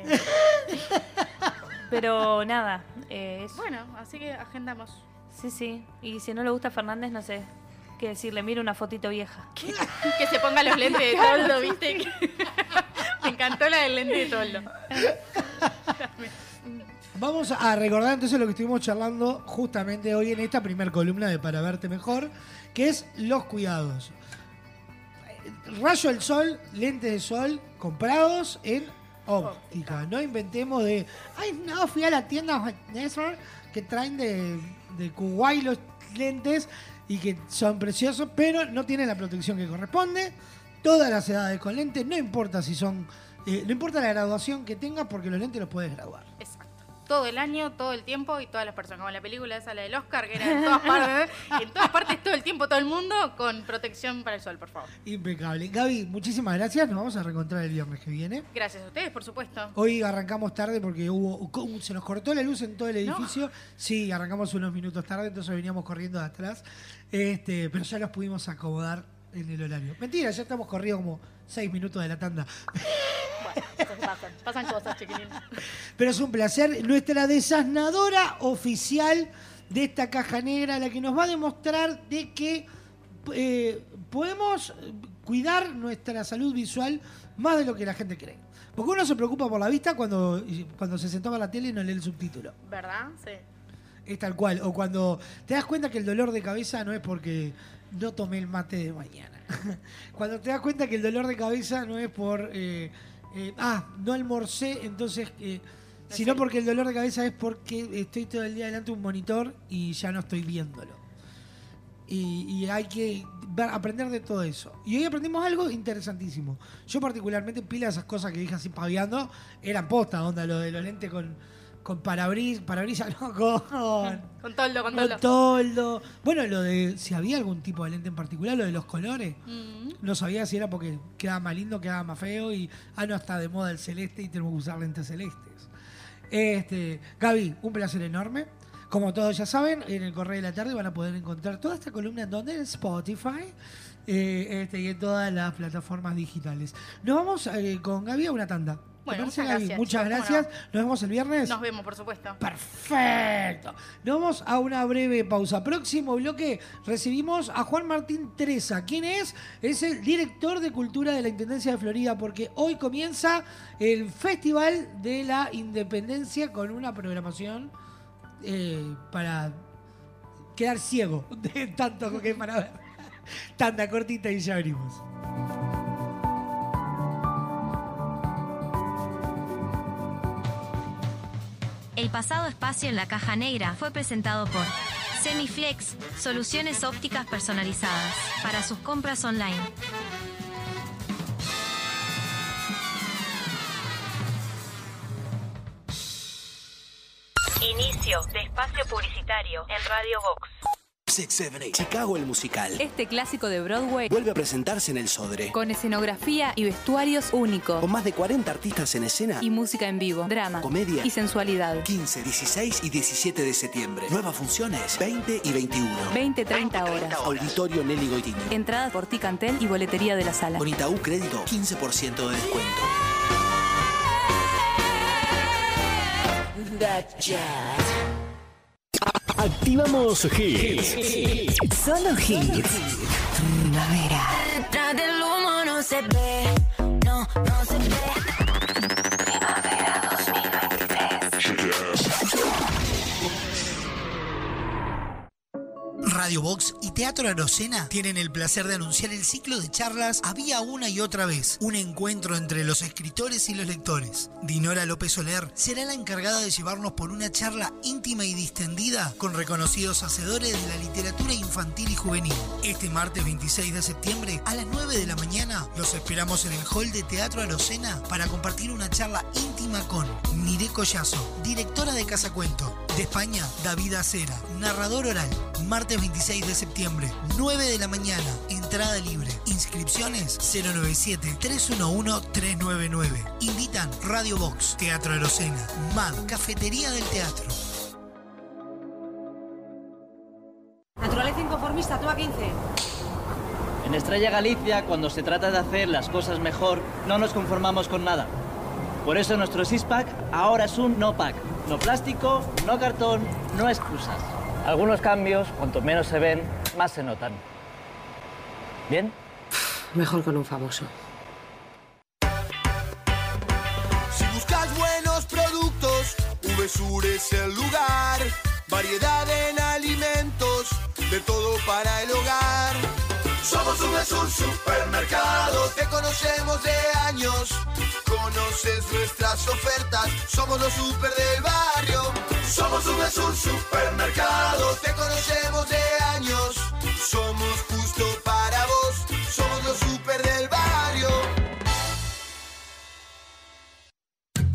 Pero nada. Eh, es- bueno, así que agendamos. Sí, sí. Y si no le gusta Fernández, no sé qué decirle. Mira una fotito vieja. (laughs) Que se ponga los lentes de toldo, ¿viste? (laughs) Me encantó la del lente de toldo. (laughs) Vamos a recordar entonces lo que estuvimos charlando justamente hoy en esta primer columna de Para Verte Mejor, que es los cuidados. Rayo del sol, lentes de sol comprados en óptica. No inventemos de, ay, no, fui a la tienda que traen de, de Kuwait los lentes y que son preciosos, pero no tienen la protección que corresponde. Todas las edades con lentes, no importa si son, eh, no importa la graduación que tengas porque los lentes los puedes graduar. Todo el año, todo el tiempo y todas las personas. Como la película esa, la del Oscar, que era en todas partes, (laughs) en todas partes, todo el tiempo, todo el mundo, con protección para el sol, por favor. Impecable. Gaby, muchísimas gracias. Nos vamos a reencontrar el viernes que viene. Gracias a ustedes, por supuesto. Hoy arrancamos tarde porque hubo se nos cortó la luz en todo el edificio. Sí, arrancamos unos minutos tarde, entonces veníamos corriendo de atrás. Este, pero ya los pudimos acomodar en el horario. Mentira, ya estamos corriendo como seis minutos de la tanda. Bueno, cosas pasan. Pasan cosas, chiquilines. Pero es un placer. Nuestra desasnadora oficial de esta caja negra, la que nos va a demostrar de que eh, podemos cuidar nuestra salud visual más de lo que la gente cree. Porque uno se preocupa por la vista cuando, cuando se sentó a la tele y no lee el subtítulo. ¿Verdad? Sí. Es tal cual. O cuando te das cuenta que el dolor de cabeza no es porque no tomé el mate de mañana. (laughs) cuando te das cuenta que el dolor de cabeza no es por... eh, eh, ah, no almorcé, entonces... eh, sino porque el dolor de cabeza es porque estoy todo el día delante de un monitor y ya no estoy viéndolo. Y, y hay que ver- aprender de todo eso. Y hoy aprendimos algo interesantísimo. Yo particularmente, pila de esas cosas que dije así paviando, eran posta, onda, lo de los lentes con, con parabrisas, parabrisas, (laughs) no, con, Con toldo, con con toldo. Bueno, lo de si había algún tipo de lente en particular, lo de los colores. Mm. No sabía si era porque quedaba más lindo, quedaba más feo y ah, no está de moda el celeste y tenemos que usar lentes celestes. Este, Gaby, un placer enorme. Como todos ya saben, en el correo de la tarde van a poder encontrar toda esta columna en donde en Spotify eh, este, y en todas las plataformas digitales. Nos vamos eh, con Gaby a una tanda. ¿Te Bueno, muchas gracias, Muchas gracias. Nos vemos el viernes. Nos vemos, por supuesto. Perfecto. Nos vamos a una breve pausa. Próximo bloque recibimos a Juan Martín Treza. ¿Quién es? Es el director de cultura de la Intendencia de Florida porque hoy comienza el Festival de la Independencia con una programación eh, para quedar ciego de tanto que para ver. Tanda cortita y ya venimos. El pasado espacio en la caja negra fue presentado por Semiflex, soluciones ópticas personalizadas para sus compras online. Inicio de espacio publicitario en Radio Vox. 678. Chicago el musical. Este clásico de Broadway Vuelve a presentarse en el Sodre. con escenografía y vestuarios únicos Con más de 40 artistas en escena. y música en vivo, drama Comedia. y sensualidad. 15, 16 y 17 de septiembre. Nuevas funciones, 20 y 21. 20-30 horas. Auditorio Nelly Goitini. Entradas por Ticantel y boletería de la sala. Con Itaú Crédito, 15% de descuento. Activamos hits. Solo hits. Primavera. Detrás del humo no se ve, no, no se ve. Radio Box y Teatro Arocena tienen el placer de anunciar el ciclo de charlas Había una y otra vez, un encuentro entre los escritores y los lectores. Dinora López Soler será la encargada de llevarnos por una charla íntima y distendida con reconocidos hacedores de la literatura infantil y juvenil. Este martes 26 de septiembre a las 9 de la mañana los esperamos en el hall de Teatro Arocena para compartir una charla íntima con Mire Collazo, directora de Casa Cuento. De España, David Acera, narrador oral. Martes 26 de septiembre, 9 de la mañana, entrada libre. Inscripciones 097-311-399. Invitan Radio Box, Teatro Arocena, MAD, Cafetería del Teatro. Naturaleza inconformista, tú a 15. En Estrella Galicia, cuando se trata de hacer las cosas mejor, no nos conformamos con nada. Por eso nuestro six-pack ahora es un no-pack. No plástico, no cartón, no excusas. Algunos cambios, cuanto menos se ven, más se notan. ¿Bien? Mejor con un famoso. Si buscas buenos productos, VSUR es el lugar. Variedad en alimentos, de todo para el hogar. Somos VSUR Supermercado, te conocemos de años. Conoces nuestras ofertas, somos los super del barrio. Somos VSUR Supermercado, te conocemos de años. Somos justo para vos, somos los super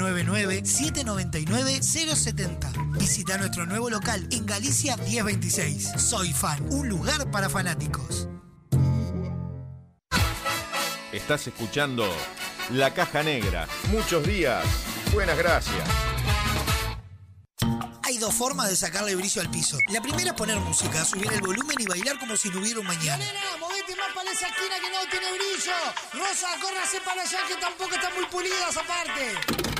099-799-070. Visita nuestro nuevo local en Galicia 1026. Soy Fan, un lugar para fanáticos. Estás escuchando La Caja Negra. Muchos días. Buenas gracias. Hay dos formas de sacarle brillo al piso. La primera es poner música, subir el volumen y bailar como si no hubiera un mañana. Nena, movete más para esa esquina que no tiene brillo. Rosa, córrase para allá que tampoco están muy pulidas aparte.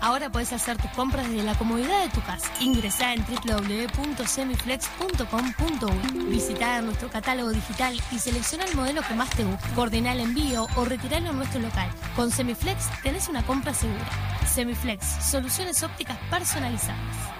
Ahora puedes hacer tus compras desde la comodidad de tu casa. Ingresá en www.semiflex.com.uy. Visita nuestro catálogo digital y selecciona el modelo que más te guste. Coordina el envío o retiralo en nuestro local. Con Semiflex tenés una compra segura. Semiflex, soluciones ópticas personalizadas.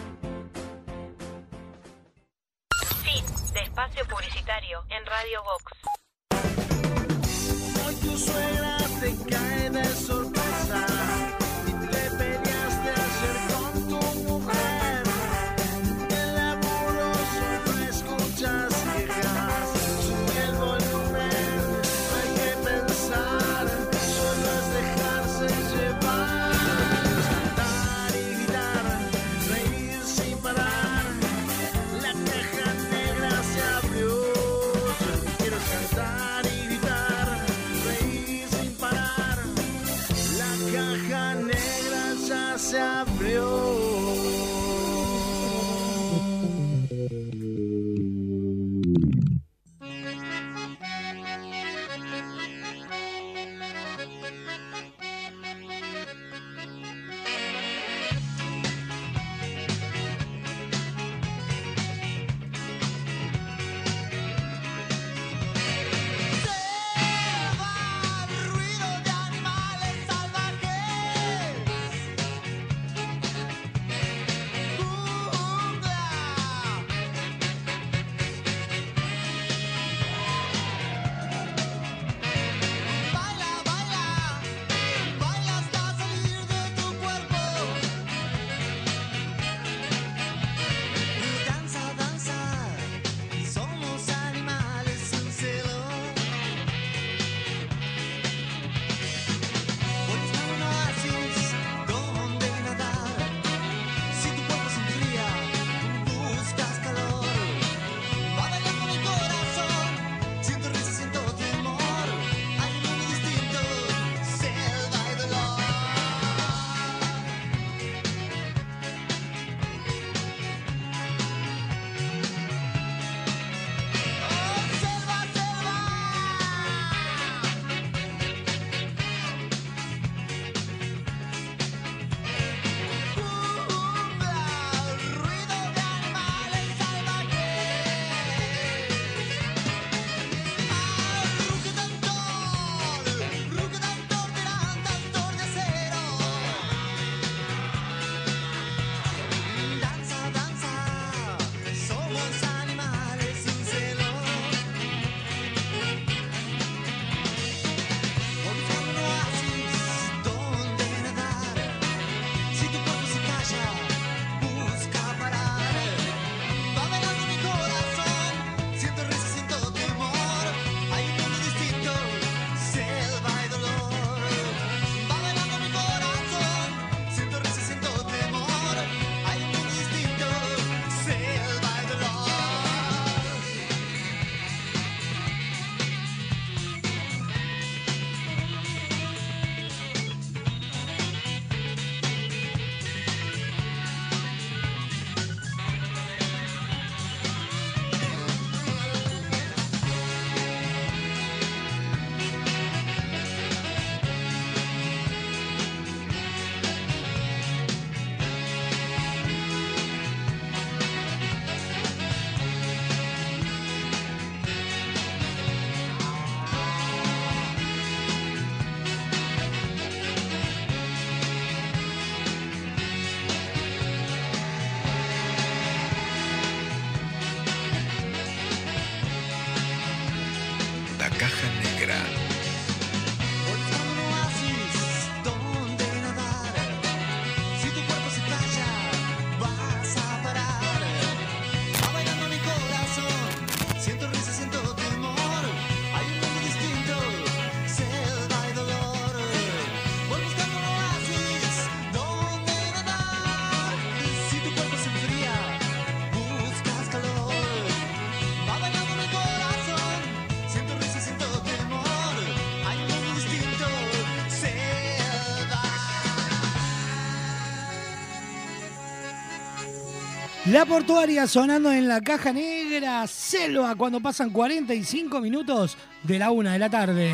Espacio publicitario en Radio Vox. Hoy tu suegra te cae de sorpresa La portuaria sonando en la caja negra, selva cuando pasan 45 minutos de la una de la tarde.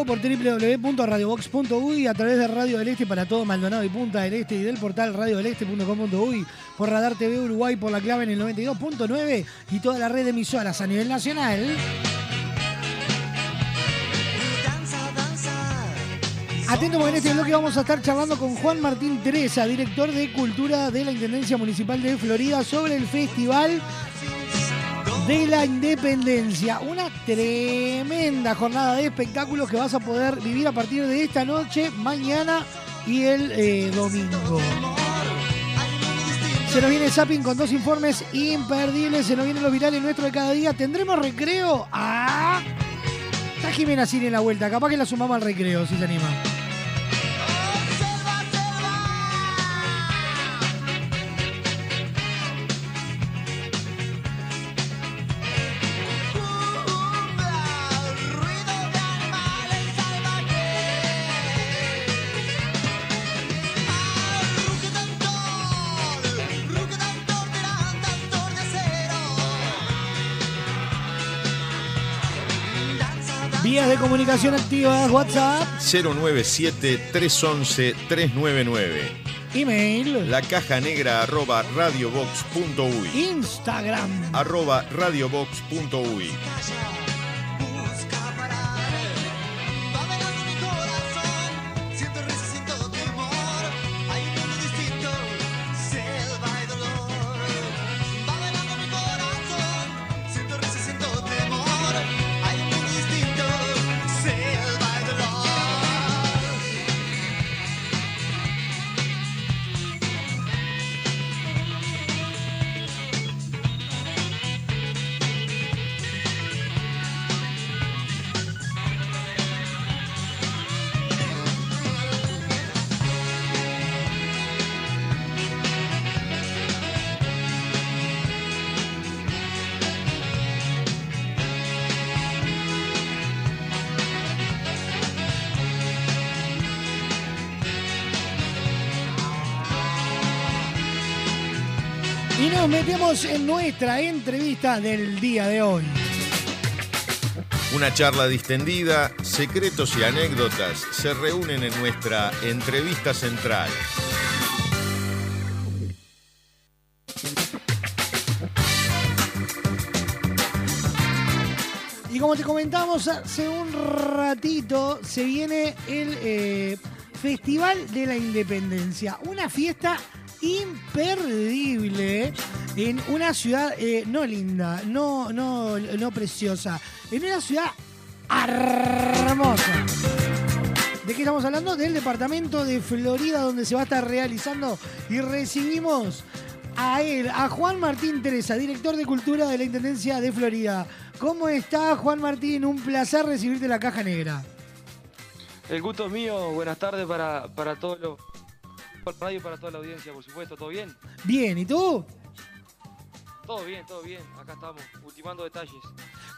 Vivo por www.radiobox.uy a través de Radio del Este para todo Maldonado y Punta del Este y del portal radiodeleste.com.uy por Radar TV Uruguay por la clave en el 92.9 y toda la red de emisoras a nivel nacional. Atento en este bloque vamos a estar charlando con Juan Martín Teresa, director de Cultura de la Intendencia Municipal de Florida, sobre el Festival de la Independencia. Una tremenda jornada de espectáculos que vas a poder vivir a partir de esta noche, mañana y el eh, domingo. Se nos viene Zapping con dos informes imperdibles. Se nos vienen los virales nuestros de cada día. ¿Tendremos recreo? ¡Ah! Está Jimena Cine en la vuelta. Capaz que la sumamos al recreo, si se anima. Comunicación activas, WhatsApp, 097-311-399. email, La caja negra arroba radiobox.uy. Instagram. Arroba radiobox.uy. metemos en nuestra entrevista del día de hoy. Una charla distendida, secretos y anécdotas se reúnen en nuestra entrevista central. Y como te comentamos hace un ratito, se viene el eh, Festival de la Independencia. Una fiesta imperdible en una ciudad eh, no linda, no, no, no preciosa, en una ciudad hermosa. ¿De qué estamos hablando? Del departamento de Florida, donde se va a estar realizando y recibimos a él, a Juan Martín Teresa, director de Cultura de la Intendencia de Florida. ¿Cómo está Juan Martín? Un placer recibirte en la caja negra. El gusto es mío, buenas tardes para, para todos los para radio y para toda la audiencia, por supuesto, ¿todo bien? Bien, ¿y tú? Todo bien, todo bien, acá estamos, ultimando detalles.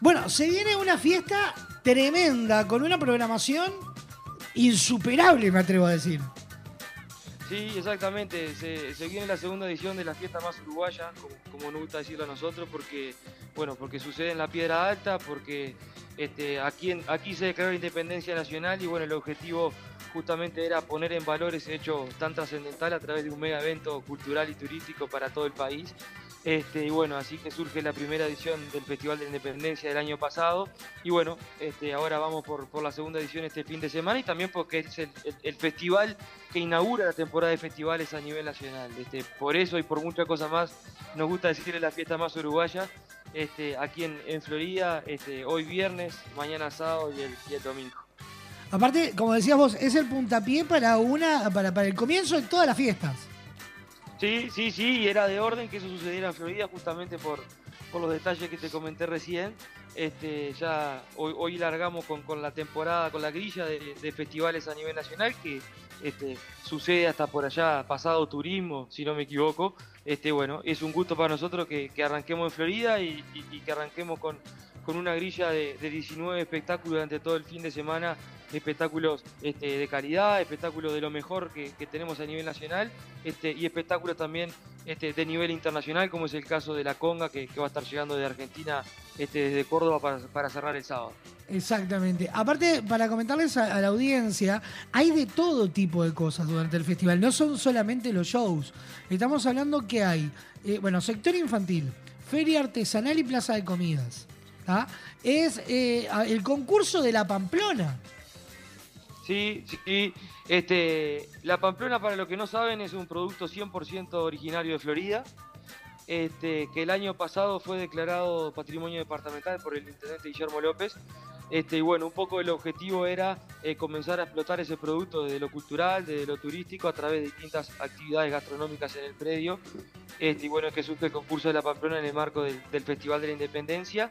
Bueno, se viene una fiesta tremenda, con una programación insuperable, me atrevo a decir. Sí, exactamente, se, se viene la segunda edición de la fiesta más uruguaya, como, como nos gusta decirlo a nosotros, porque, bueno, porque sucede en la Piedra Alta, porque este, aquí, en- aquí se declaró la independencia nacional y bueno, el objetivo justamente era poner en valor ese hecho tan trascendental a través de un mega evento cultural y turístico para todo el país. Este, y bueno, así que surge la primera edición del Festival de Independencia del año pasado. Y bueno, este, ahora vamos por, por la segunda edición este fin de semana y también porque es el festival que inaugura la temporada de festivales a nivel nacional. Este, por eso y por muchas cosas más, nos gusta decirle la fiesta más uruguaya. Este, aquí en, en Florida, este, hoy viernes, mañana sábado y el, y el domingo. Aparte, como decías vos, es el puntapié para una para, para el comienzo de todas las fiestas. Sí, sí, sí, y era de orden que eso sucediera en Florida justamente por, por los detalles que te comenté recién. Este, ya hoy, largamos con, con la temporada, con la grilla de, festivales a nivel nacional que este, sucede hasta por allá, pasado turismo, si no me equivoco. Este, bueno, es un gusto para nosotros que, que arranquemos en Florida y- y que arranquemos con, con una grilla de, de 19 espectáculos durante todo el fin de semana, espectáculos este, de calidad, espectáculos de lo mejor que, tenemos a nivel nacional este, y espectáculos también este, de nivel internacional, como es el caso de la Conga, que, va a estar llegando de Argentina este, desde Córdoba para, para cerrar el sábado. Exactamente. Aparte, para comentarles a, a la audiencia, hay de todo tipo de cosas durante el festival. No son solamente los shows. Estamos hablando que hay, eh, bueno, sector infantil, feria artesanal y plaza de comidas. ¿Tá? Es eh, el concurso de la Pamplona. Sí, sí. Este, la Pamplona, para los que no saben, es un producto 100% originario de Florida, este, que el año pasado fue declarado patrimonio departamental por el intendente Guillermo López. Este, y bueno, un poco el objetivo era eh, comenzar a explotar ese producto desde lo cultural, desde lo turístico, a través de distintas actividades gastronómicas en el predio. Este, y bueno, es que surge el concurso de la Pamplona en el marco del Festival de la Independencia.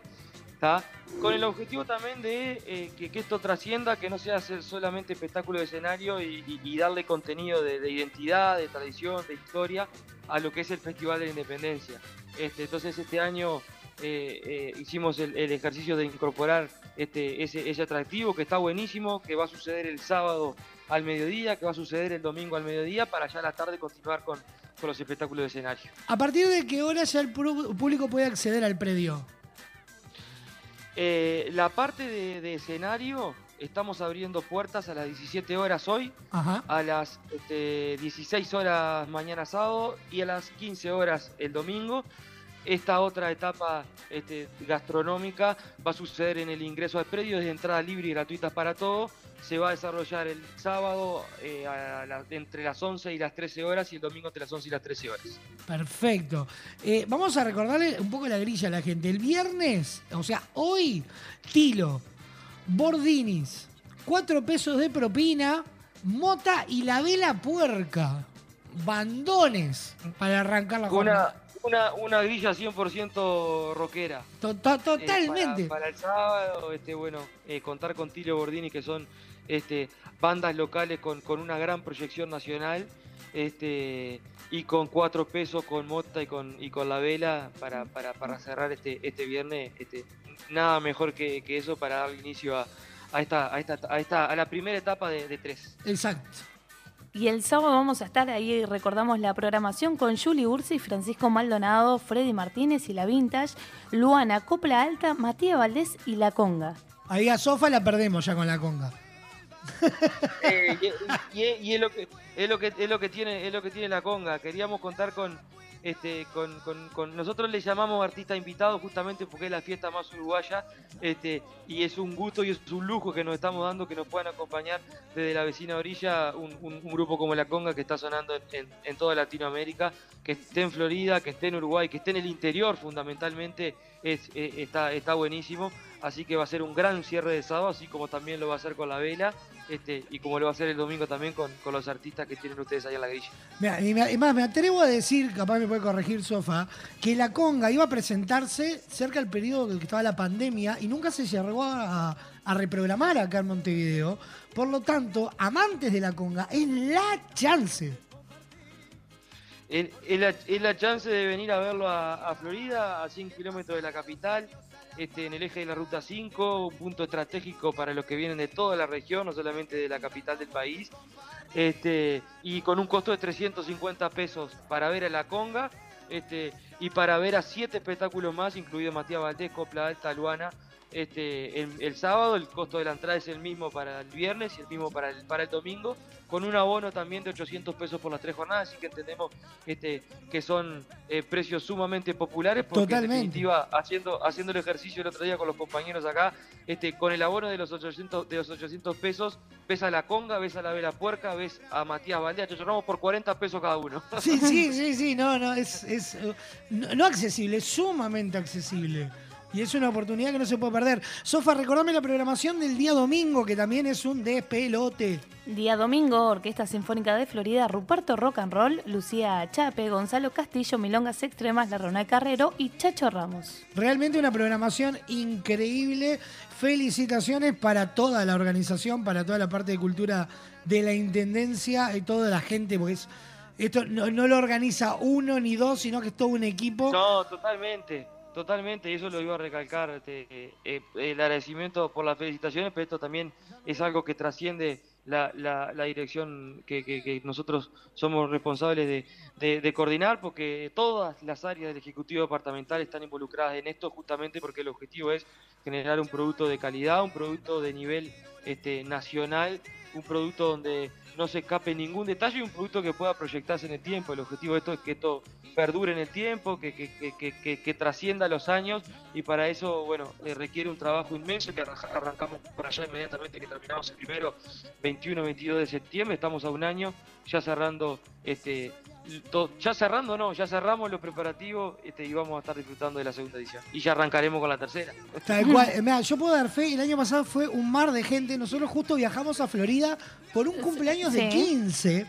Con el objetivo también de eh, que, esto trascienda, que no sea solamente espectáculo de escenario y, darle contenido de, de identidad, de tradición, de historia a lo que es el Festival de la Independencia. Este, entonces este año eh, eh, hicimos el, ejercicio de incorporar este, ese, atractivo que está buenísimo, que va a suceder el sábado al mediodía, que va a suceder el domingo al mediodía, para ya a la tarde continuar con, los espectáculos de escenario. ¿A partir de qué hora ya el público puede acceder al predio? Eh, la parte de, de escenario, estamos abriendo puertas a las 17 horas hoy, Ajá. a las este, 16 horas mañana sábado y a las 15 horas el domingo. Esta otra etapa este, gastronómica va a suceder en el ingreso al predio, es de entrada libre y gratuita para todos. Se va a desarrollar el sábado eh, a la- entre las 11 y las 13 horas y el domingo entre las 11 y las 13 horas. Perfecto. Eh, vamos a recordarle un poco la grilla a la gente. El viernes, o sea, hoy, Tilo, Bordinis, cuatro pesos de propina, Mota y la vela puerca. Bandones para arrancar la Una, jornada. Una, una grilla 100% rockera. Eh, Totalmente. para, para el sábado, este, bueno, eh, contar con Tilio Bordini, que son este, bandas locales con, con una gran proyección nacional, este, y con cuatro pesos, con Mota y con, y con la vela, para, para, para cerrar este, este viernes. Este, nada mejor que, que eso para dar inicio a, a, esta, a, esta, a, esta, a la primera etapa de, de tres. Exacto. Y el sábado vamos a estar ahí, recordamos la programación con Julie Ursi, Francisco Maldonado, Freddy Martínez y La Vintage, Luana, Copla Alta, Matías Valdés y La Conga. Ahí a Sofa la perdemos ya con la conga. (laughs) Eh, y, y- y es lo que es lo que es lo que tiene es lo que tiene la conga queríamos contar con este con, nosotros le llamamos artista invitado justamente porque es la fiesta más uruguaya este y es un gusto y es un lujo que nos estamos dando que nos puedan acompañar desde la vecina orilla un, grupo como la conga que está sonando en, toda Latinoamérica que esté en Florida que esté en Uruguay que esté en el interior fundamentalmente eh, está está buenísimo así que va a ser un gran cierre de sábado así como también lo va a hacer con la vela este, y como lo va a hacer el domingo también con, con los artistas que tienen ustedes ahí en la grilla. Mira, y me- más, me atrevo a decir, capaz me puede corregir Sofa, que la conga iba a presentarse cerca del periodo en que estaba la pandemia y nunca se llegó a, a reprogramar acá en Montevideo. Por lo tanto, amantes de la conga, es la chance. Es es la, es la chance de venir a verlo a, a Florida, a 100 kilómetros de la capital, este, en el eje de la Ruta 5, un punto estratégico para los que vienen de toda la región, no solamente de la capital del país. Este, y con un costo de 350 pesos para ver a la conga este, y para ver a siete espectáculos más, incluido Matías Valdés, Copla Alta, Luana. Este, el, el sábado el costo de la entrada es el mismo para el viernes y el mismo para el, para el domingo, con un abono también de 800 pesos por las tres jornadas, así que entendemos este, que son eh, precios sumamente populares, porque Totalmente. en definitiva, haciendo, haciendo el ejercicio el otro día con los compañeros acá, este, con el abono de los 800, de los 800 pesos, ves a la conga, ves a la vela puerca, ves a Matías Valdés, Chochorramos por 40 pesos cada uno. Sí, sí, (laughs) sí, sí, no, no, es, es eh, no, no accesible, es sumamente accesible. Y es una oportunidad que no se puede perder. Sofa, recordame la programación del día domingo, que también es un despelote. Día domingo, Orquesta Sinfónica de Florida, Ruperto Rock and Roll, Lucía Chape, Gonzalo Castillo, Milongas Extremas, La Ronald Carrero y Chacho Ramos. Realmente una programación increíble. Felicitaciones para toda la organización, para toda la parte de cultura de la Intendencia y toda la gente, porque es, esto no, no lo organiza uno ni dos, sino que es todo un equipo. No, totalmente, totalmente, y eso lo iba a recalcar, este, eh, eh, el agradecimiento por las felicitaciones, pero esto también es algo que trasciende la, la- la dirección que, que- que nosotros somos responsables de, de- de coordinar, porque todas las áreas del Ejecutivo Departamental están involucradas en esto, justamente porque el objetivo es generar un producto de calidad, un producto de nivel este, nacional, un producto donde no se escape ningún detalle y un producto que pueda proyectarse en el tiempo. El objetivo de esto es que esto perdure en el tiempo, que, que, que, que- trascienda los años y para eso, bueno, eh, requiere un trabajo inmenso que arranca- arrancamos por allá inmediatamente que terminamos el primero, 21-22 de septiembre, estamos a un año ya cerrando este ya cerrando no, ya cerramos los preparativos este, y vamos a estar disfrutando de la segunda edición. Y ya arrancaremos con la tercera. Tal cual. Eh, yo puedo dar fe, el año pasado fue un mar de gente. Nosotros justo viajamos a Florida por un cumpleaños de Sí. 15.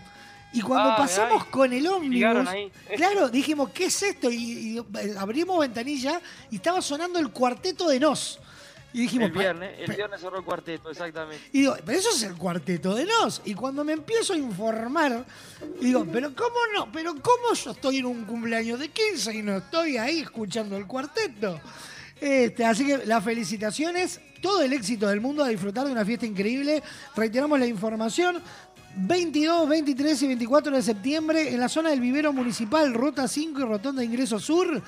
Y cuando Ay, pasamos ay. con el ómnibus, (laughs) claro, dijimos, ¿qué es esto? Y, y, eh, abrimos ventanilla y estaba sonando el cuarteto de Nos. Y dijimos, El viernes, el viernes cerró el cuarteto, exactamente. Y digo, pero eso es el cuarteto de Nos. Y cuando me empiezo a informar, digo, pero ¿cómo no? Pero ¿cómo yo estoy en un cumpleaños de 15 y no estoy ahí escuchando el cuarteto? Este, así que las felicitaciones, todo el éxito del mundo a disfrutar de una fiesta increíble. Reiteramos la información. 22, 23 y 24 de septiembre en la zona del vivero municipal, Ruta 5 y Rotonda Ingreso Sur.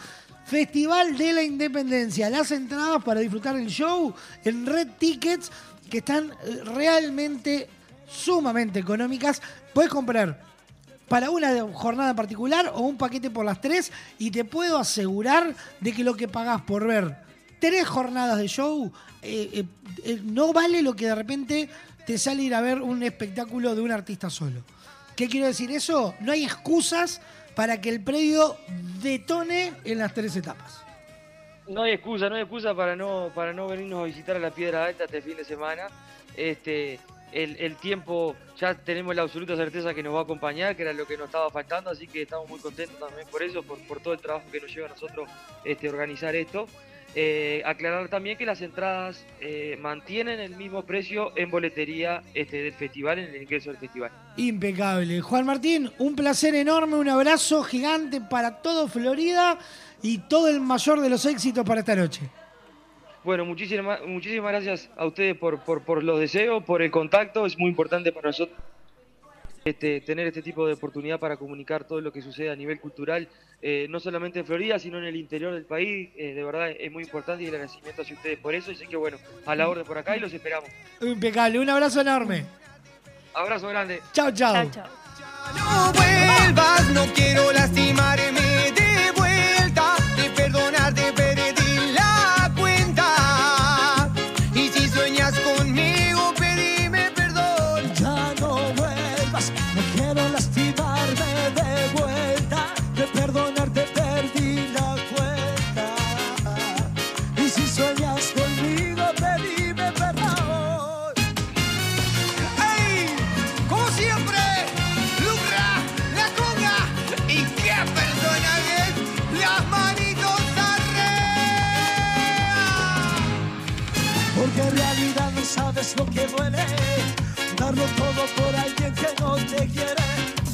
Festival de la Independencia. Las entradas para disfrutar el show en Red Tickets, que están eh, realmente sumamente económicas. Puedes comprar para una jornada en particular o un paquete por las tres y te puedo asegurar de que lo que pagás por ver tres jornadas de show eh, eh, no vale lo que de repente te sale ir a ver un espectáculo de un artista solo. ¿Qué quiero decir eso? No hay excusas para que el predio detone en las tres etapas. No hay excusa, no hay excusa para no, para no venirnos a visitar a la Piedra Alta este fin de semana. Este, el, el tiempo, ya tenemos la absoluta certeza que nos va a acompañar, que era lo que nos estaba faltando, así que estamos muy contentos también por eso, por, por todo el trabajo que nos lleva a nosotros este, organizar esto. Eh, aclarar también que las entradas eh, mantienen el mismo precio en boletería este, del festival, en el ingreso del festival. Impecable. Juan Martín, un placer enorme, un abrazo gigante para todo Florida y todo el mayor de los éxitos para esta noche. Bueno, muchísimas, muchísimas gracias a ustedes por, por, por los deseos, por el contacto. Es muy importante para nosotros este, tener este tipo de oportunidad para comunicar todo lo que sucede a nivel cultural, eh, no solamente en Florida, sino en el interior del país. Eh, de verdad es muy importante y el agradecimiento hacia ustedes por eso. Así que bueno, a la orden por acá y los esperamos. Impecable, un abrazo enorme. Abrazo grande. Chao, chao. No vuelvas, no quiero lastimarme quiere,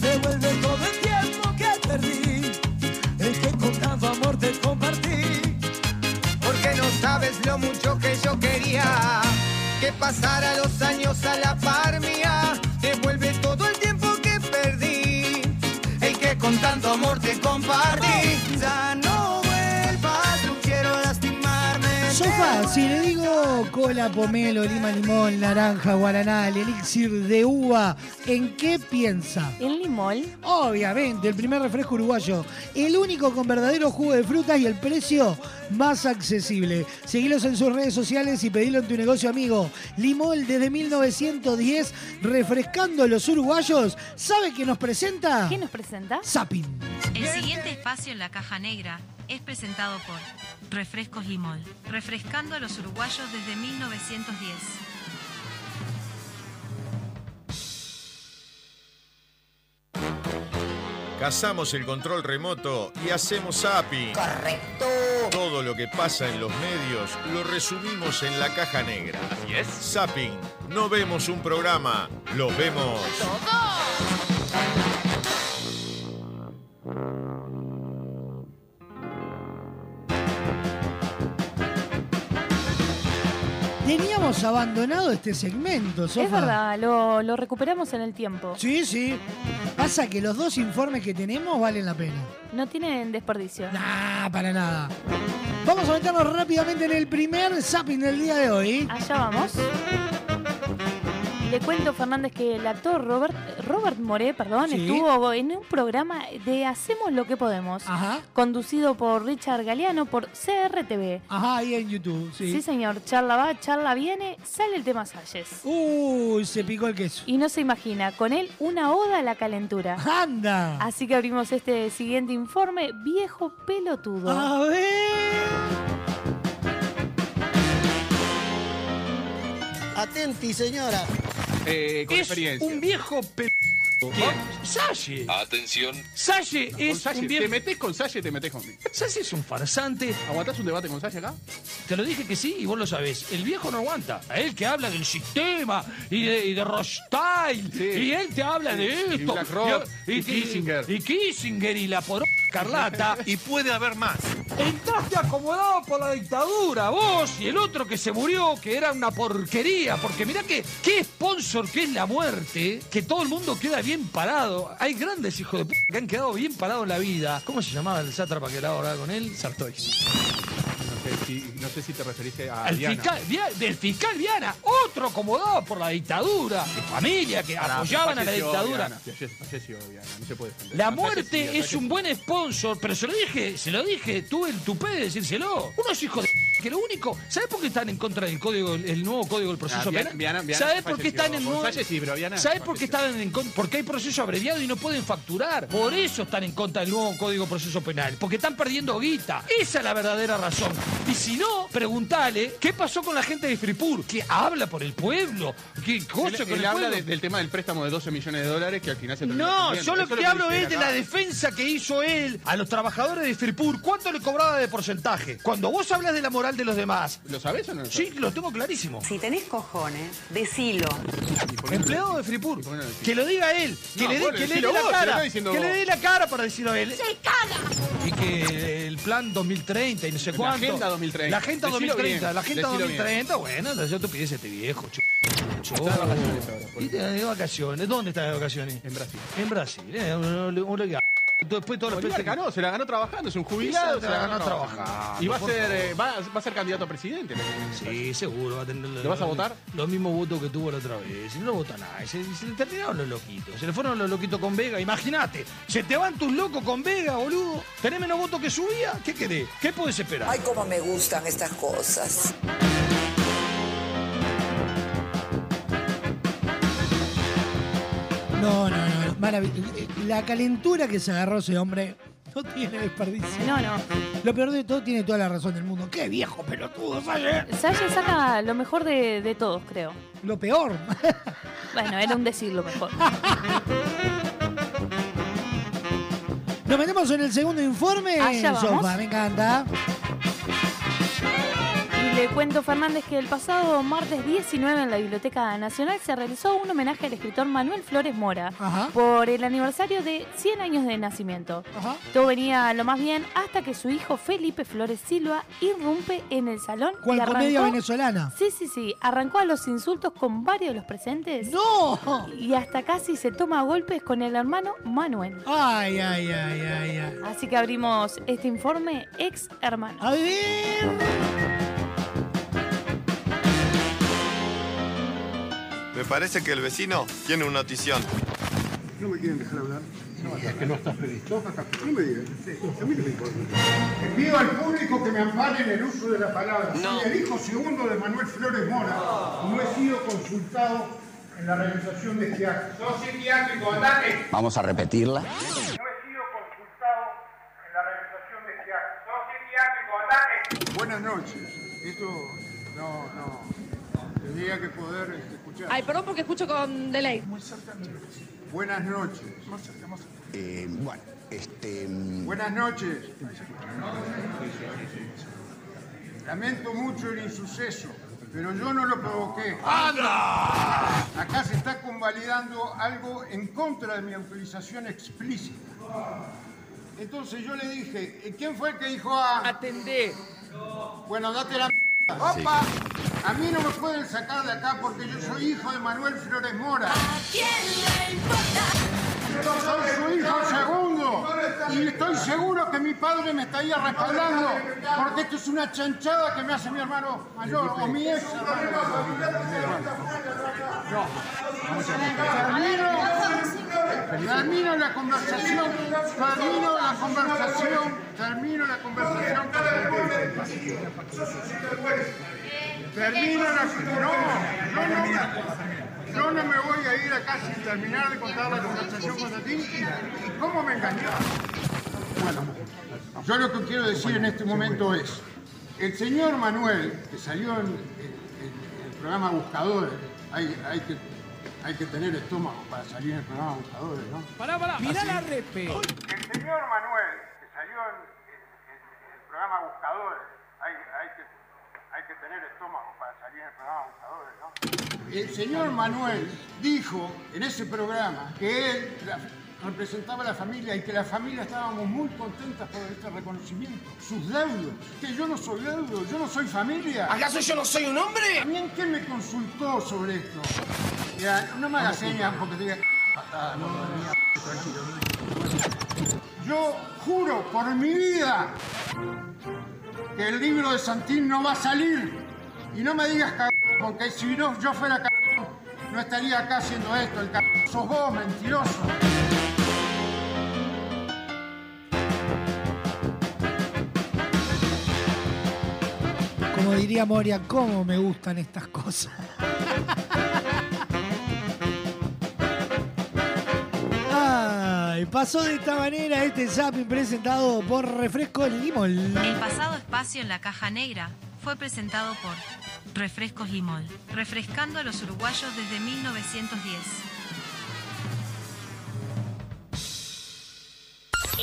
devuelve todo el tiempo que perdí, el que con tanto amor te compartí. Porque no sabes lo mucho que yo quería que pasara los años a la par mía. Devuelve todo el tiempo que perdí, el que con tanto amor te compartí. Cola, pomelo, lima, limón, naranja, guaraná, el elixir de uva, ¿en qué piensa? En limón. Obviamente, el primer refresco uruguayo. El único con verdadero jugo de frutas y el precio más accesible. Seguilos en sus redes sociales y pedilo en tu negocio amigo. Limol desde 1910, refrescando a los uruguayos. ¿Sabe qué nos presenta? ¿Qué nos presenta? Zapping. El siguiente espacio en la caja negra es presentado por Refrescos Limol, refrescando a los uruguayos desde 1910. Cazamos el control remoto y hacemos zapping. Correcto. Todo lo que pasa en los medios lo resumimos en la caja negra. Así es. Zapping. No vemos un programa, lo vemos. Teníamos abandonado este segmento, Sofa. Es verdad, lo, lo recuperamos en el tiempo. Sí, sí. Pasa que los dos informes que tenemos valen la pena. No tienen desperdicio. Ah, para nada. Vamos a meternos rápidamente en el primer zapping del día de hoy. Allá vamos. Le cuento, Fernández, que el actor Robert, Robert Moré perdón, Sí. estuvo en un programa de Hacemos lo que podemos, Ajá. conducido por Richard Galeano por CRTV. Ajá, ahí en YouTube, sí. Sí, señor. Charla va, charla viene, sale el tema Salles. Uy, se picó el queso. Y no se imagina, con él una oda a la calentura. ¡Anda! Así que abrimos este siguiente informe, viejo pelotudo. A ver. Atenti, señora. Eh, con Es experiencia. un viejo pe... Salle. Atención. Salle Con es Salle. un viejo... Te metés con Salle, te metés conmigo. Salle es un farsante. ¿Aguantás un debate con Salle acá? Te lo dije que sí y vos lo sabés. El viejo no aguanta. A él que habla del sistema y de, y de Rothschild. Y él te habla de Y esto. BlackRock, y, y Kissinger. Y Kissinger y la por Carlata. Y puede haber más. Entraste acomodado por la dictadura, vos y el otro que se murió, que era una porquería, porque mirá que qué sponsor que es la muerte, que todo el mundo queda bien parado. Hay grandes hijos de p que han quedado bien parados en la vida. ¿Cómo se llamaba el sátrapa que era ahora con él? Sartoy. No sé si, no sé si te referiste a Al Diana. fiscal, Via- del fiscal Viana, otro acomodado por la dictadura, de familia que apoyaban a la dictadura. Diana, falle- falleció Diana, no se puede defender. La No, falleció, muerte es un buen sponsor, pero se lo dije, se lo dije, tuve el tupé de decírselo. Unos hijos de que lo único, ¿sabes por qué están en contra del código, el nuevo código del proceso Ah, Viana- penal? Viana- Viana ¿Sabes por qué están en nuevo? ¿Sabes por qué están en contra? Porque hay proceso abreviado y no pueden facturar. Por eso están en contra del nuevo código proceso penal, porque están perdiendo guita. Esa es la verdadera razón. Y si no, preguntale qué pasó con la gente de Fripur, que habla por el pueblo, qué cosa Él, con él el habla pueblo. de- del tema del préstamo de 12 millones de dólares que al final se No, yo lo que es hablo es de la defensa que hizo él a los trabajadores de Fripur. ¿Cuánto le cobraba de porcentaje? Cuando vos hablas de la moral de los demás. ¿Lo sabés o no lo Sí, lo tengo clarísimo. Si tenés cojones, decilo. Empleado de Fripur. Que lo diga él. Que No, le dé, bueno, que le dé decilo la vos, cara. está diciendo Que le dé la cara para decirlo a él. ¡Se caga! Y que el plan 2030 y no sé La cuánto. Agenda 2030. La agenda Decilo 2030. bien, La agenda decilo 2030. Bueno, yo te pides este viejo. chu- chu- Está de vacaciones ahora, por Y te de vacaciones. ¿Dónde estás de vacaciones? En Brasil. En Brasil. eh, un- un- un. Después todos los peces- no, se la ganó trabajando, es un jubilado, Sí, se la ganó trabajando. Y va a ser, eh, va, va a ser candidato a presidente. Sí, seguro va a tener ¿Lo vas a votar? Los mismos votos que tuvo la otra vez. Y no lo vota nadie. Se, se le terminaron los loquitos. Se le fueron los loquitos con Vega. Imagínate. Se te van tus locos con Vega, boludo. ¿Tenés menos votos que subía? ¿Qué querés? ¿Qué podés esperar? Ay, cómo me gustan estas cosas. No, no. La calentura que se agarró ese hombre no tiene desperdicio. No, no. Lo peor de todo tiene toda la razón del mundo. ¡Qué viejo pelotudo, Salle! Salle saca lo mejor de, de todos, creo. Lo peor. Bueno, era un decir lo mejor. Nos metemos en el segundo informe, Allá vamos. Sofa. Me encanta. Le cuento, Fernández, que el pasado martes 19 en la Biblioteca Nacional se realizó un homenaje al escritor Manuel Flores Mora por el aniversario de 100 años de nacimiento. Todo venía lo más bien hasta que su hijo Felipe Flores Silva irrumpe en el salón. ¿Cuál y comedia arrancó- venezolana? Sí, sí, sí. Arrancó a los insultos con varios de los presentes. ¡No! Y hasta casi se toma a golpes con el hermano Manuel. Ay, ay, ay, ay, ay. Así que abrimos este informe ex hermano. A ver. Me parece que el vecino tiene una notición. ¿No me quieren dejar hablar? No, es que no estás feliz. No me digas. A mí no me importa. Pido al público que me ampare en el uso de la palabra. No. Soy el hijo segundo de Manuel Flores Mora no he sido consultado en la realización de este acto. Sos psiquiátrico, andate. Vamos a repetirla. No he sido consultado en la realización de este acto. Sos buenas noches. Esto no, no. Tendría que poder este. Ay, perdón porque escucho con delay. Buenas noches. Eh, bueno, este. mm, Buenas noches. Lamento mucho el insuceso, pero yo no lo provoqué. ¡Anda! Acá se está convalidando algo en contra de mi autorización explícita. Entonces yo le dije, ¿y ¿quién fue el que dijo a...? Atendé. Bueno, date la... m***. ¡Opa! A mí no me pueden sacar de acá porque yo soy hijo de Manuel Flores Mora. Soy su hijo segundo y estoy seguro que mi padre me estaría respaldando porque esto es una chanchada que me hace mi hermano mayor o mi ex No. Termino, termino la conversación, termino la conversación, termino la conversación. Termino la... No, no, no. Yo no me voy a ir acá sin terminar de contar la conversación con ti. ¿Y, cómo me engañó? Bueno, yo lo que quiero decir en este momento es, el señor Manuel, que salió en, en- en el programa Buscadores, hay, hay que, hay que tener estómago para salir en el programa Buscadores, ¿no? Pará, pará. Mirá la repe. El señor Manuel, que salió en, en- en el programa Buscadores, hay, hay que tener estómago para salir en el programa Buscadores, ¿no? El señor Manuel dijo en ese programa que él representaba a la familia y que la familia estábamos muy contentas por este reconocimiento. Sus deudos. Que yo no soy deudo, yo no soy familia. ¿Acaso yo no soy un hombre? También quién me consultó sobre esto. Mira, no me hagas señas porque te diga patada, no, no, no, tranquilo. Yo juro por mi vida que el libro de Santín no va a salir. Y no me digas cagón, porque si no yo fuera cagón, no estaría acá haciendo esto. El cagón sos vos, mentiroso. Como diría Moria, ¿cómo me gustan estas cosas? (laughs) Ay, pasó de esta manera este zapping presentado por Refresco Limol. El pasado espacio en la caja negra fue presentado por Refrescos Limol, refrescando a los uruguayos desde 1910.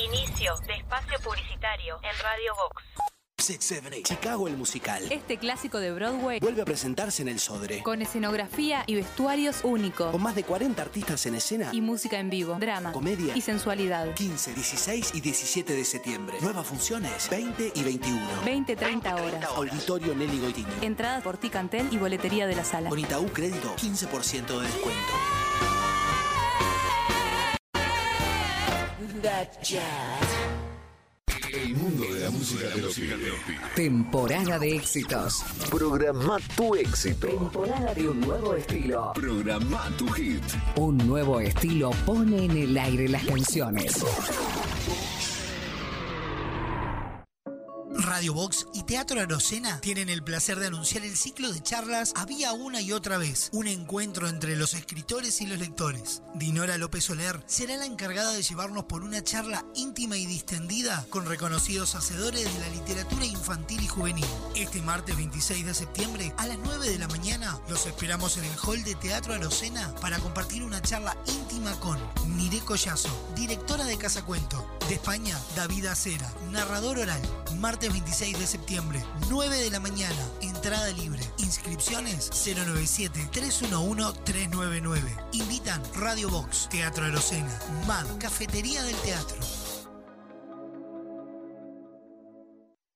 Inicio de espacio publicitario en Radio Vox. 678. Chicago el musical. Este clásico de Broadway Vuelve a presentarse en el Sodre. con escenografía y vestuarios únicos Con más de 40 artistas en escena. y música en vivo, drama Comedia. y sensualidad. 15, 16 y 17 de septiembre. Nuevas funciones. 20 y 21. 20-30 horas. Auditorio Nelly Goitini. Entradas por Ticantel y boletería de la sala. Con Itaú Crédito, 15% de descuento. El mundo de la música te lo pide. Temporada de éxitos. Programa tu éxito. Temporada de un nuevo estilo. Programa tu hit. Un nuevo estilo pone en el aire las canciones. Radio Box y Teatro Arocena tienen el placer de anunciar el ciclo de charlas Había una y otra vez, un encuentro entre los escritores y los lectores. Dinora López Soler será la encargada de llevarnos por una charla íntima y distendida con reconocidos hacedores de la literatura infantil y juvenil. Este martes 26 de septiembre a las 9 de la mañana los esperamos en el hall de Teatro Arocena para compartir una charla íntima con Nire Collazo, directora de Casa Cuento. De España, David Acera, narrador oral. Martes 26 de septiembre, 9 de la mañana. Entrada libre. Inscripciones 097-311-399. Invitan Radio Box, Teatro Arocena, MAD, Cafetería del Teatro.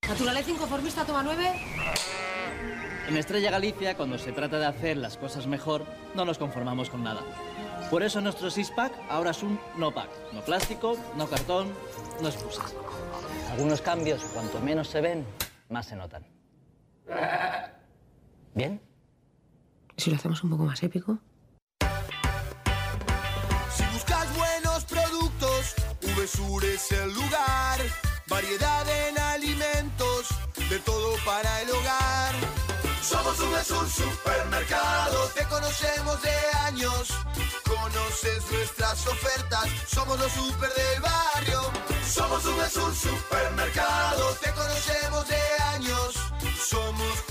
Naturaleza inconformista toma 9. En Estrella Galicia, cuando se trata de hacer las cosas mejor, no nos conformamos con nada. Por eso nuestro six-pack ahora es un no-pack. No plástico, no cartón, no excusas. Algunos cambios, cuanto menos se ven, más se notan. ¿Bien? Si lo hacemos un poco más épico. Si buscas buenos productos, VSUR es el lugar. Variedad en alimentos, de todo para el hogar. Somos VSUR Supermercado, te conocemos de años. Conoces nuestras ofertas, somos los super del barrio. Somos un supermercado, te conocemos de años. Somos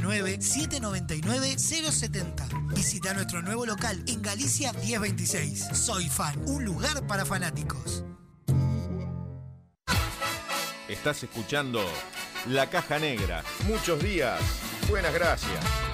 099-799-070. Visita nuestro nuevo local en Galicia 1026. Soy Fan, un lugar para fanáticos. Estás escuchando La Caja Negra. Muchos días. Buenas gracias.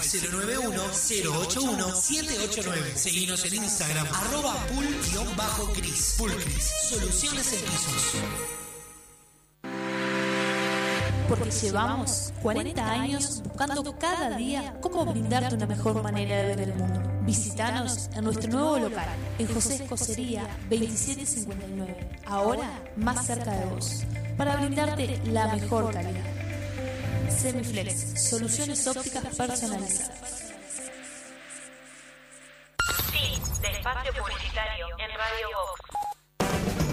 091-081-789. Seguinos en Instagram, arroba pul-cris. Pulcris, soluciones en pisos. Porque llevamos 40 años buscando cada día cómo brindarte una mejor manera de ver el mundo. Visítanos en nuestro nuevo local, en José Escocería 2759, ahora más cerca de vos, para brindarte la mejor calidad. Semiflex, soluciones ópticas personalizadas. Fin de espacio publicitario en Radio Vox.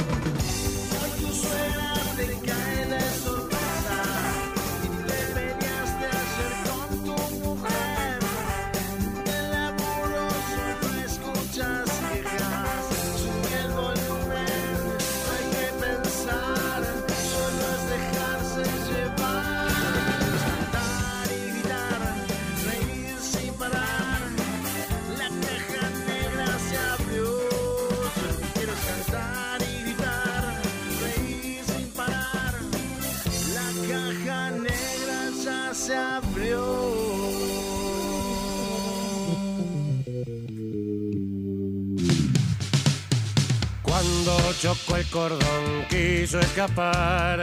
Chocó el cordón quiso escapar,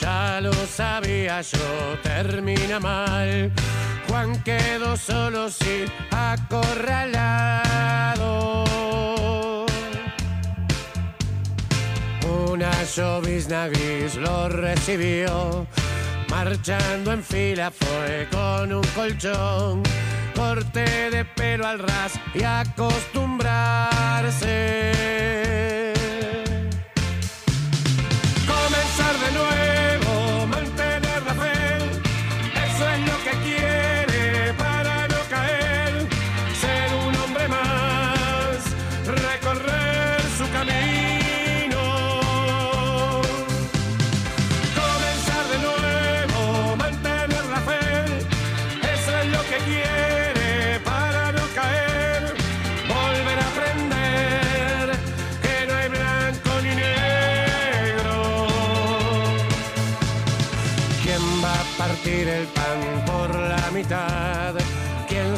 ya lo sabía yo, termina mal. Juan quedó solo sí acorralado. Una llovizna gris lo recibió, marchando en fila fue con un colchón, corte de pelo al ras y acostumbrarse.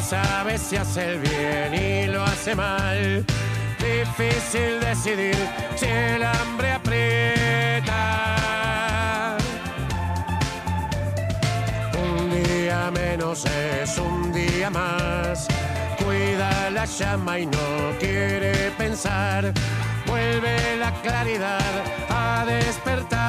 Sabe si hace el bien y lo hace mal? Difícil decidir si el hambre aprieta. Un día menos es un día más. Cuida la llama y no quiere pensar. Vuelve la claridad a despertarlo.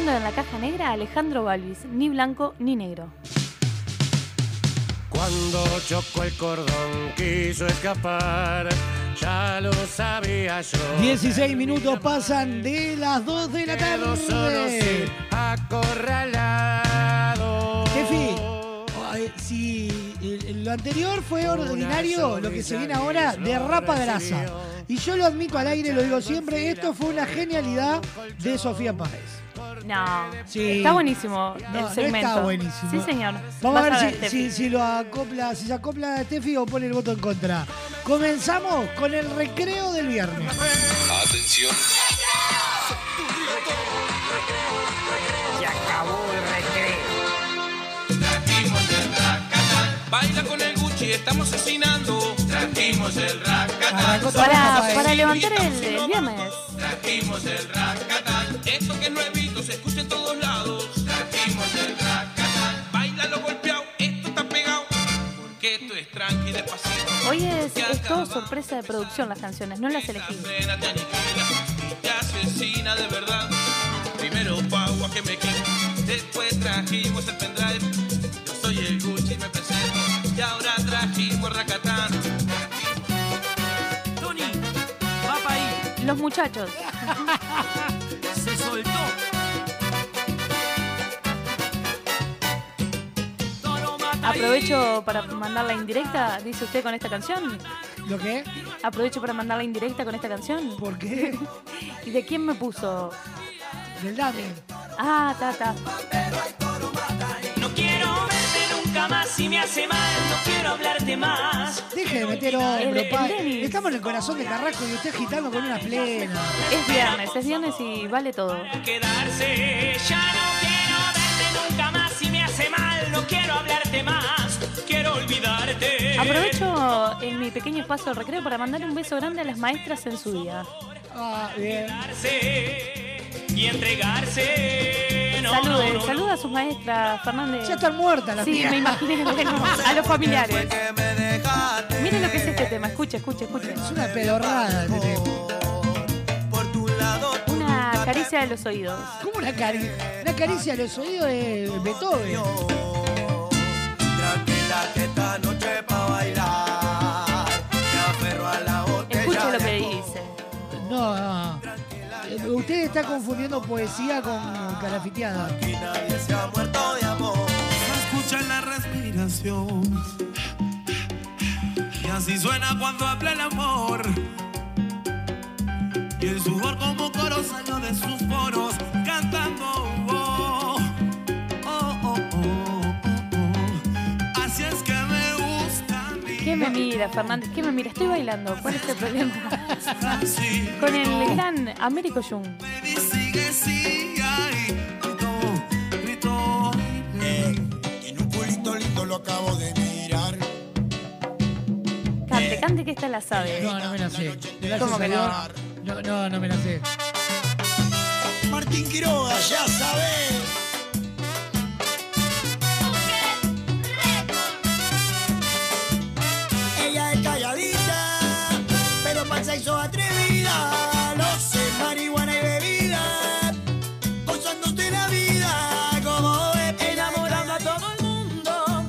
Sonando en la caja negra Alejandro Balvis, ni blanco ni negro. Cuando chocó el cordón, quiso escapar. Ya lo sabía yo. 16 minutos pasan de las 2 de la solo, tarde. sí, acorralado. Tefi, si lo anterior fue ordinario, lo que se viene ahora derrapa grasa. Y yo lo admito al aire, lo digo siempre, esto fue una genialidad de Sofía Páez. No, Sí. está buenísimo No, el no segmento. está buenísimo. Sí, señor. Vamos Vas a ver si, si- si lo acopla, si se acopla Tefi o pone el voto en contra. Comenzamos con el recreo del viernes. Atención. Se acabó el recreo. Trajimos el racatán. Baila con el Gucci, estamos asesinando. Trajimos el racatán. Para, para levantar el, el viernes. Trajimos el racatán. Esto que es se escucha en todos lados. Trajimos el racatán. Baila lo golpeado, esto está pegado. Porque esto es tranqui despacito. Hoy es, es todo sorpresa de producción las canciones, no las elegí. Te y asesina de verdad. Primero Pau a que me quito, después trajimos el pendrive. Yo soy el Gucci, me presento, y ahora trajimos Racatán. Tony, va pa' ahí. Los muchachos. (laughs) Se soltó. Aprovecho para mandar la indirecta, dice usted con esta canción. ¿Lo qué? Aprovecho para mandar la indirecta con esta canción. ¿Por qué? (laughs) ¿Y de quién me puso? Del Dami. Ah, ta, ta. No quiero verte nunca más si me hace mal. No quiero hablarte más. Deje de meter hombro, el pa. Denis. Estamos en el corazón de Carrasco y usted agitando con una plena. Es viernes, es viernes y vale todo. Quedarse. Ya no quiero verte nunca más No quiero hablarte más. Quiero olvidarte. Aprovecho en mi pequeño espacio de recreo para mandar un beso grande a las maestras en su día. Ah, bien. Y entregarse. No, Salude, no, no, saluda a sus maestras, Fernández. Ya están muertas las Sí, me imaginé, (laughs) bueno, a los familiares. Miren lo que es este tema, escuche, escuche, escuche. Es una pedorrada este tema. Una caricia de los oídos. ¿Cómo una caricia? Una caricia a los oídos de Beethoven. Está confundiendo poesía con carafiteada. Aquí nadie se ha muerto de amor. Se escucha en la respiración. Y así suena cuando habla el amor. Y el sudor como coro salió de sus poros cantando. oh, me mira, Fernández? ¿Qué me mira? Estoy bailando. ¿Cuál es el problema? Con el gran Américo Jung. lo acabo de mirar. Cante, cante que esta la sabe. No, no me la sé. ¿Cómo que no? No, no, no me la sé. Martín Quiroga, ya sabes. Calladita, pero para el sexo atrevida. Lo sé, marihuana y bebida. Gozándose la vida como es. Enamorando a todo el mundo.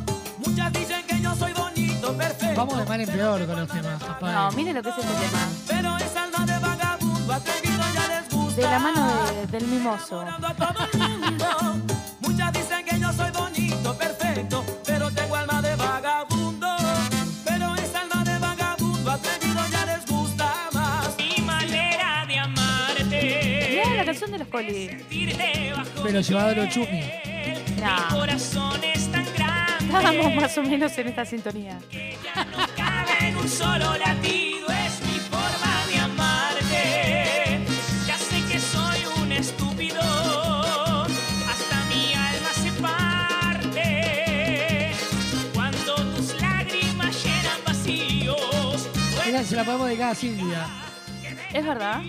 Muchas dicen que yo soy bonito, perfecto. Vamos de mal en peor con los temas, papá. No, mire lo que es este tema. Pero es alma de vagabundo, atrevido ya les gusta. De la mano de- del mimoso. Colis. Pero llevado a los chumi. No, estábamos más o menos en esta sintonía. cabe en un solo latido, es mi forma de amarte. Ya sé que soy un estúpido, hasta mi alma se parte. Cuando tus lágrimas llenan vacíos, Esa se la podemos dedicar a Silvia. Es verdad.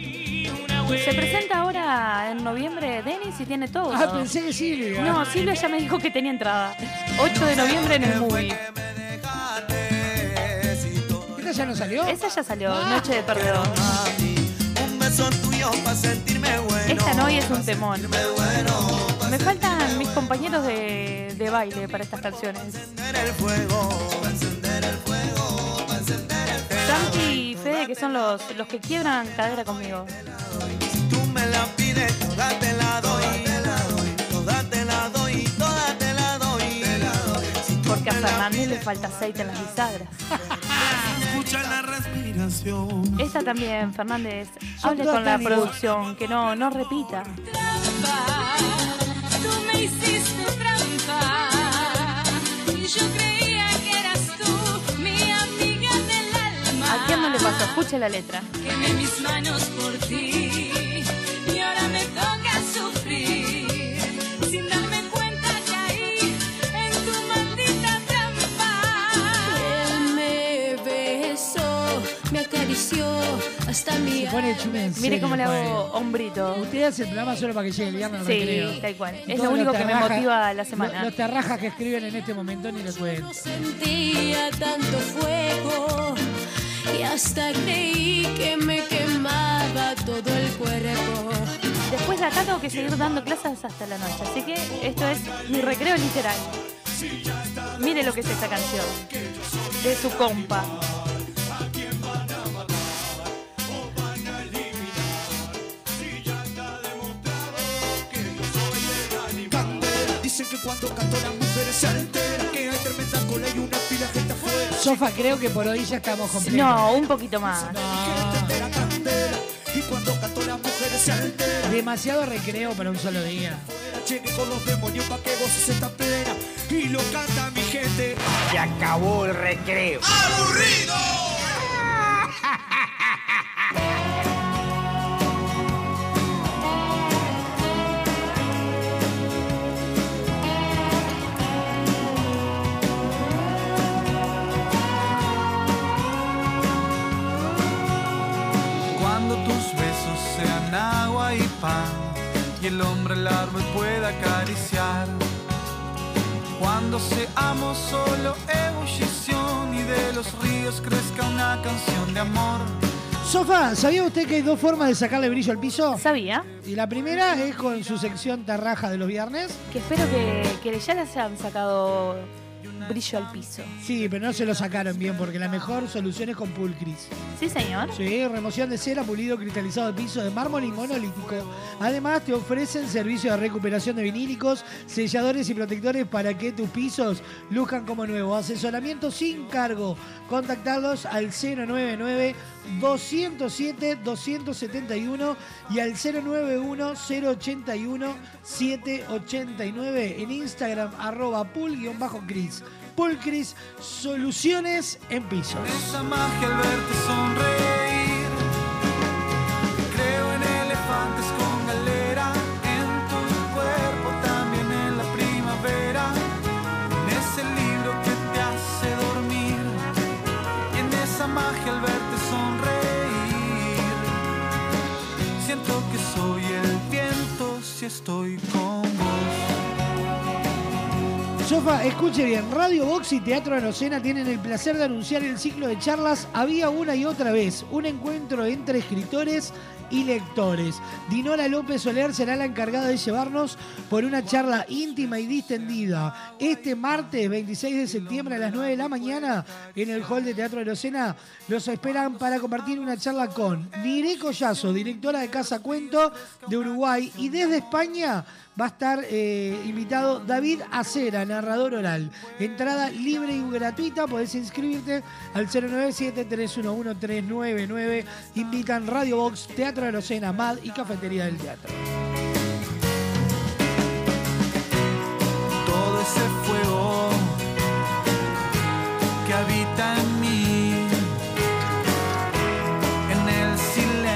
Se presenta ahora en noviembre Denis y tiene todo. Ah, pensé que Silvia. No, Silvia ya me dijo que tenía entrada. 8 de noviembre en el movie. ¿Esta ya no salió? Esa ya salió, Noche de Perdedor. Un beso tuyo para sentirme bueno. Esta no y es un temón. Me faltan mis compañeros de, de baile para estas canciones. Santi y Fede, que son los, los que quiebran cadera conmigo. Porque a Fernández le falta aceite en las bisagras. Escucha la respiración. Esta también, Fernández. Hable con la producción, que no, no repita. Tú me hiciste trampa y yo creía que eras tú, mi amiga del alma. ¿A quién no le pasó? Escuche la letra. Quemé mis manos por ti acarició hasta mi Se pone chula en Mire cómo le padre. hago hombrito. Usted hace el programa solo para que llegue el viernes al recreo. Sí, tal cual. Es lo único los que me motiva la Los, semana. los terrajas que escriben en este momento ni lo cuento. Sentía tanto fuego y hasta creí que me quemaba todo el cuerpo. Después de acá tengo que seguir dando clases hasta la noche. Así que esto es mi recreo literal. Mire lo que es esta canción. De su compa. Dicen que cuando canto las mujeres se alteran, que hay tremenda cola y una pila de gente afuera. Sofa, creo que por hoy ya estamos completos. No, un poquito más. Y cuando se. Demasiado recreo para un solo día. Llegué con los demonios pa' que goces esta plena. Y lo canta mi gente. Se acabó el recreo. ¡Aburrido! (laughs) el hombre el árbol pueda acariciar. Cuando seamos solo ebullición y de los ríos crezca una canción de amor. Sofa, ¿sabía usted que hay dos formas de sacarle brillo al piso? Sabía. Y la primera es con su sección tarraja de los viernes. Que espero que, que ya les hayan sacado brillo al piso. Sí, pero no se lo sacaron bien porque la mejor solución es con Pulcris. Sí, señor. Sí, remoción de cera, pulido cristalizado de piso de mármol y monolítico. Además, te ofrecen servicio de recuperación de vinílicos, selladores y protectores para que tus pisos luzcan como nuevos. Asesoramiento sin cargo. Contactarlos al 099 207 271 y al 091 081 789 en Instagram arroba pul-cris. Pulcris, soluciones en pisos. Esa magia al verte sonreír. Creo en elefantes con galera, en tu cuerpo también en la primavera. En ese libro que te hace dormir. Y en esa magia al verte sonreír. Siento que soy el viento si estoy con vos. Sofa, escuche bien, Radio Box y Teatro Arocena tienen el placer de anunciar el ciclo de charlas Había una y otra vez, un encuentro entre escritores y lectores. Dinora López Soler será la encargada de llevarnos por una charla íntima y distendida. Este martes 26 de septiembre a las 9 de la mañana en el hall de Teatro Arocena los esperan para compartir una charla con Nire Collazo, directora de Casa Cuento de Uruguay y desde España va a estar eh, invitado David Acera, narrador oral. Entrada libre y gratuita, podés inscribirte al 097-311-399. Invitan Radio Box, Teatro de Locena, MAD y Cafetería del Teatro. todo ese fuego que habita en mí.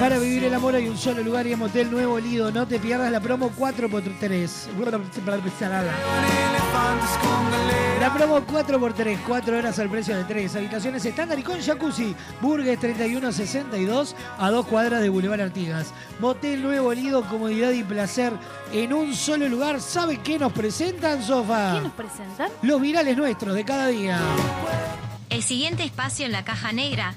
Para vivir el amor hay un solo lugar y en Motel Nuevo Lido. No te pierdas la promo 4x3. La promo 4x3, 4 horas al precio de 3. Habitaciones estándar y con jacuzzi. Burgues 3162 a dos cuadras de Boulevard Artigas. Motel Nuevo Lido, comodidad y placer en un solo lugar. ¿Sabe qué nos presentan, Sofa? ¿Quién nos presentan? Los virales nuestros de cada día. El siguiente espacio en la caja negra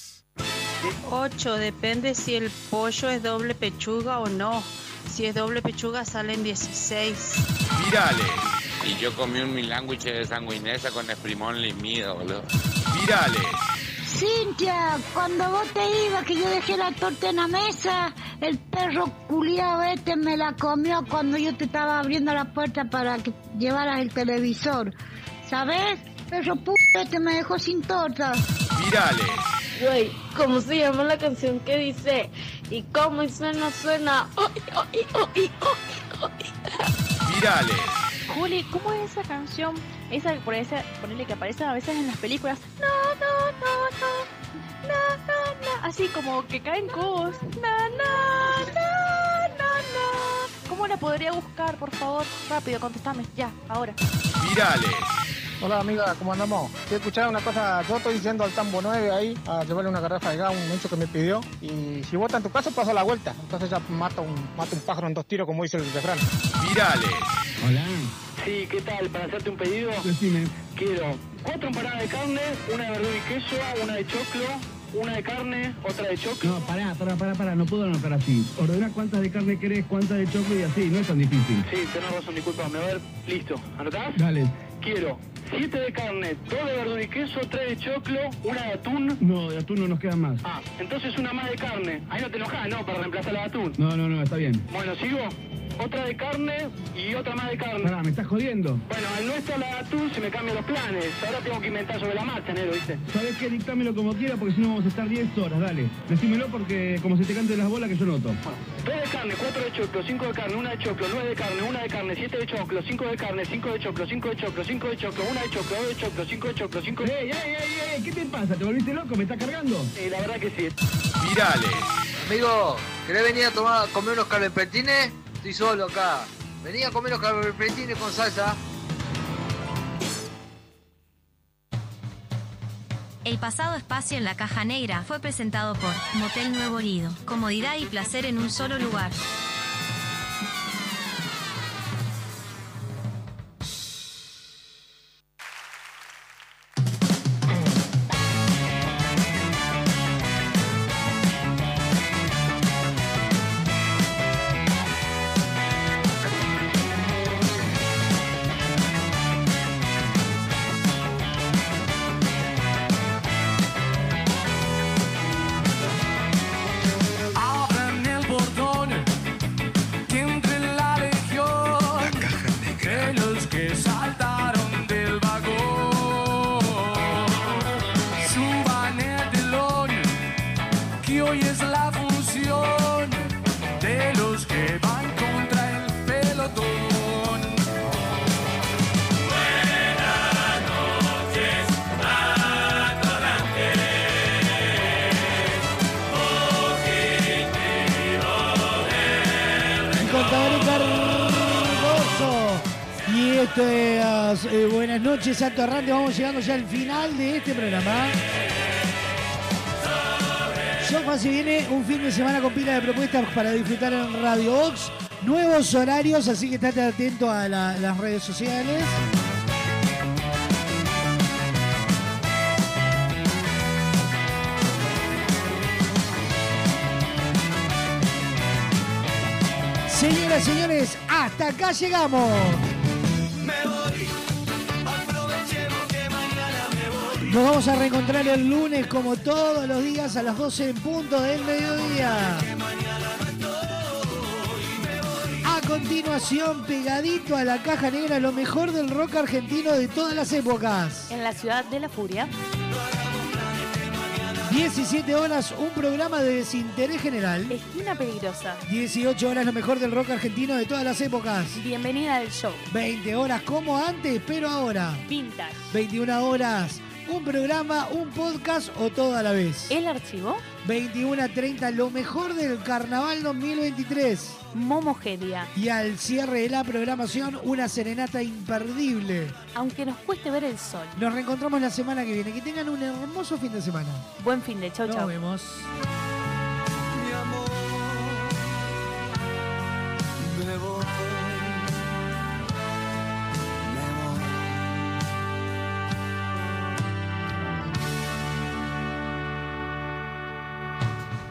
8. Depende si el pollo es doble pechuga o no. Si es doble pechuga salen 16. Virales, Y yo comí un milándwich de sanguinesa con esprimón limido, boludo. virales, Cintia, cuando vos te ibas, que yo dejé la torta en la mesa, el perro culiado este me la comió cuando yo te estaba abriendo la puerta para que llevaras el televisor. ¿Sabes? Perro puto este me dejó sin torta. virales, Güey, ¿cómo se llama la canción que dice? Y cómo suena, suena. Ay, ay, virales, Juli, ¿cómo es esa canción? Esa por ese, ponerle que aparece a veces en las películas. No, no, no, no. No, no, no. Así como que caen cubos. No, no, no, no, no. ¿Cómo la podría buscar, por favor? Rápido, contestame. Ya, ahora. virales, Hola amiga, ¿cómo andamos? Quiero escuchar una cosa, yo estoy yendo al Tambo 9 ahí a llevarle una garrafa de gas, un mucho que me pidió. Y si vota en tu caso, paso la vuelta. Entonces ya mata un, mata un pájaro en dos tiros, como dice el refrán. virales, Hola. Sí, ¿qué tal? Para hacerte un pedido, Decime. quiero cuatro empanadas de carne, una de verdura y queso, una de choclo, una de carne, otra de choclo. No, pará, pará, pará, pará, no puedo anotar así. Ordena cuántas de carne querés, cuántas de choclo y así, no es tan difícil. Sí, tenés razón, disculpame. A ver, listo. ¿Anotás? Dale. Quiero siete de carne, dos de verdura y queso, tres de choclo, una de atún. No, de atún no nos quedan más. Ah, entonces una más de carne. Ahí no te enojás, ¿no? Para reemplazar la de atún. No, no, no, está bien. Bueno, sigo. Otra de carne y otra más de carne. Pará, ¿me estás jodiendo? Bueno, al no estar la atún se me cambian los planes. Ahora tengo que inventar sobre la marcha, Nero, ¿viste? ¿Sabes qué? Dictámelo como quiera porque si no vamos a estar 10 horas, dale. Decímelo porque como se te cante las bolas que yo noto. Dos de carne, cuatro de choclo, cinco de carne, una de choclo, nueve de carne, una de carne, siete de choclo, cinco de carne, cinco de choclo, cinco de choclo, cinco de choclo, una de choclo, dos de choclo, cinco de choclo, cinco de... ¡Ey, ey, ey, ey! ¿Qué te pasa? ¿Te volviste loco? ¿Me estás cargando? Sí, la verdad que sí. virales, Amigo, ¿querés venir a tomar, comer unos calentines? Estoy solo acá. Vení a comer unos calentines con salsa. El pasado espacio en la caja negra fue presentado por Motel Nuevo Lido. Comodidad y placer en un solo lugar. Santo Errante. Vamos llegando ya al final de este programa. Sofa se viene un fin de semana con pila de propuestas para disfrutar en Radio Ox. Nuevos horarios, así que estate atento a la- las redes sociales. Señoras, señores, hasta acá llegamos. Nos vamos a reencontrar el lunes como todos los días a las 12 en punto del mediodía. A continuación, pegadito a la caja negra, lo mejor del rock argentino de todas las épocas. En la ciudad de la furia. 17 horas, un programa de desinterés general. Esquina peligrosa. 18 horas, lo mejor del rock argentino de todas las épocas. Bienvenida al show. 20 horas como antes, pero ahora. Vintage. 21 horas, un programa, un podcast o todo a la vez. El archivo. 21 a 30, lo mejor del Carnaval 2023. Momogelia. Y al cierre de la programación, una serenata imperdible. Aunque nos cueste ver el sol. Nos reencontramos la semana que viene. Que tengan un hermoso fin de semana. Buen fin de chau, Nos chau. vemos.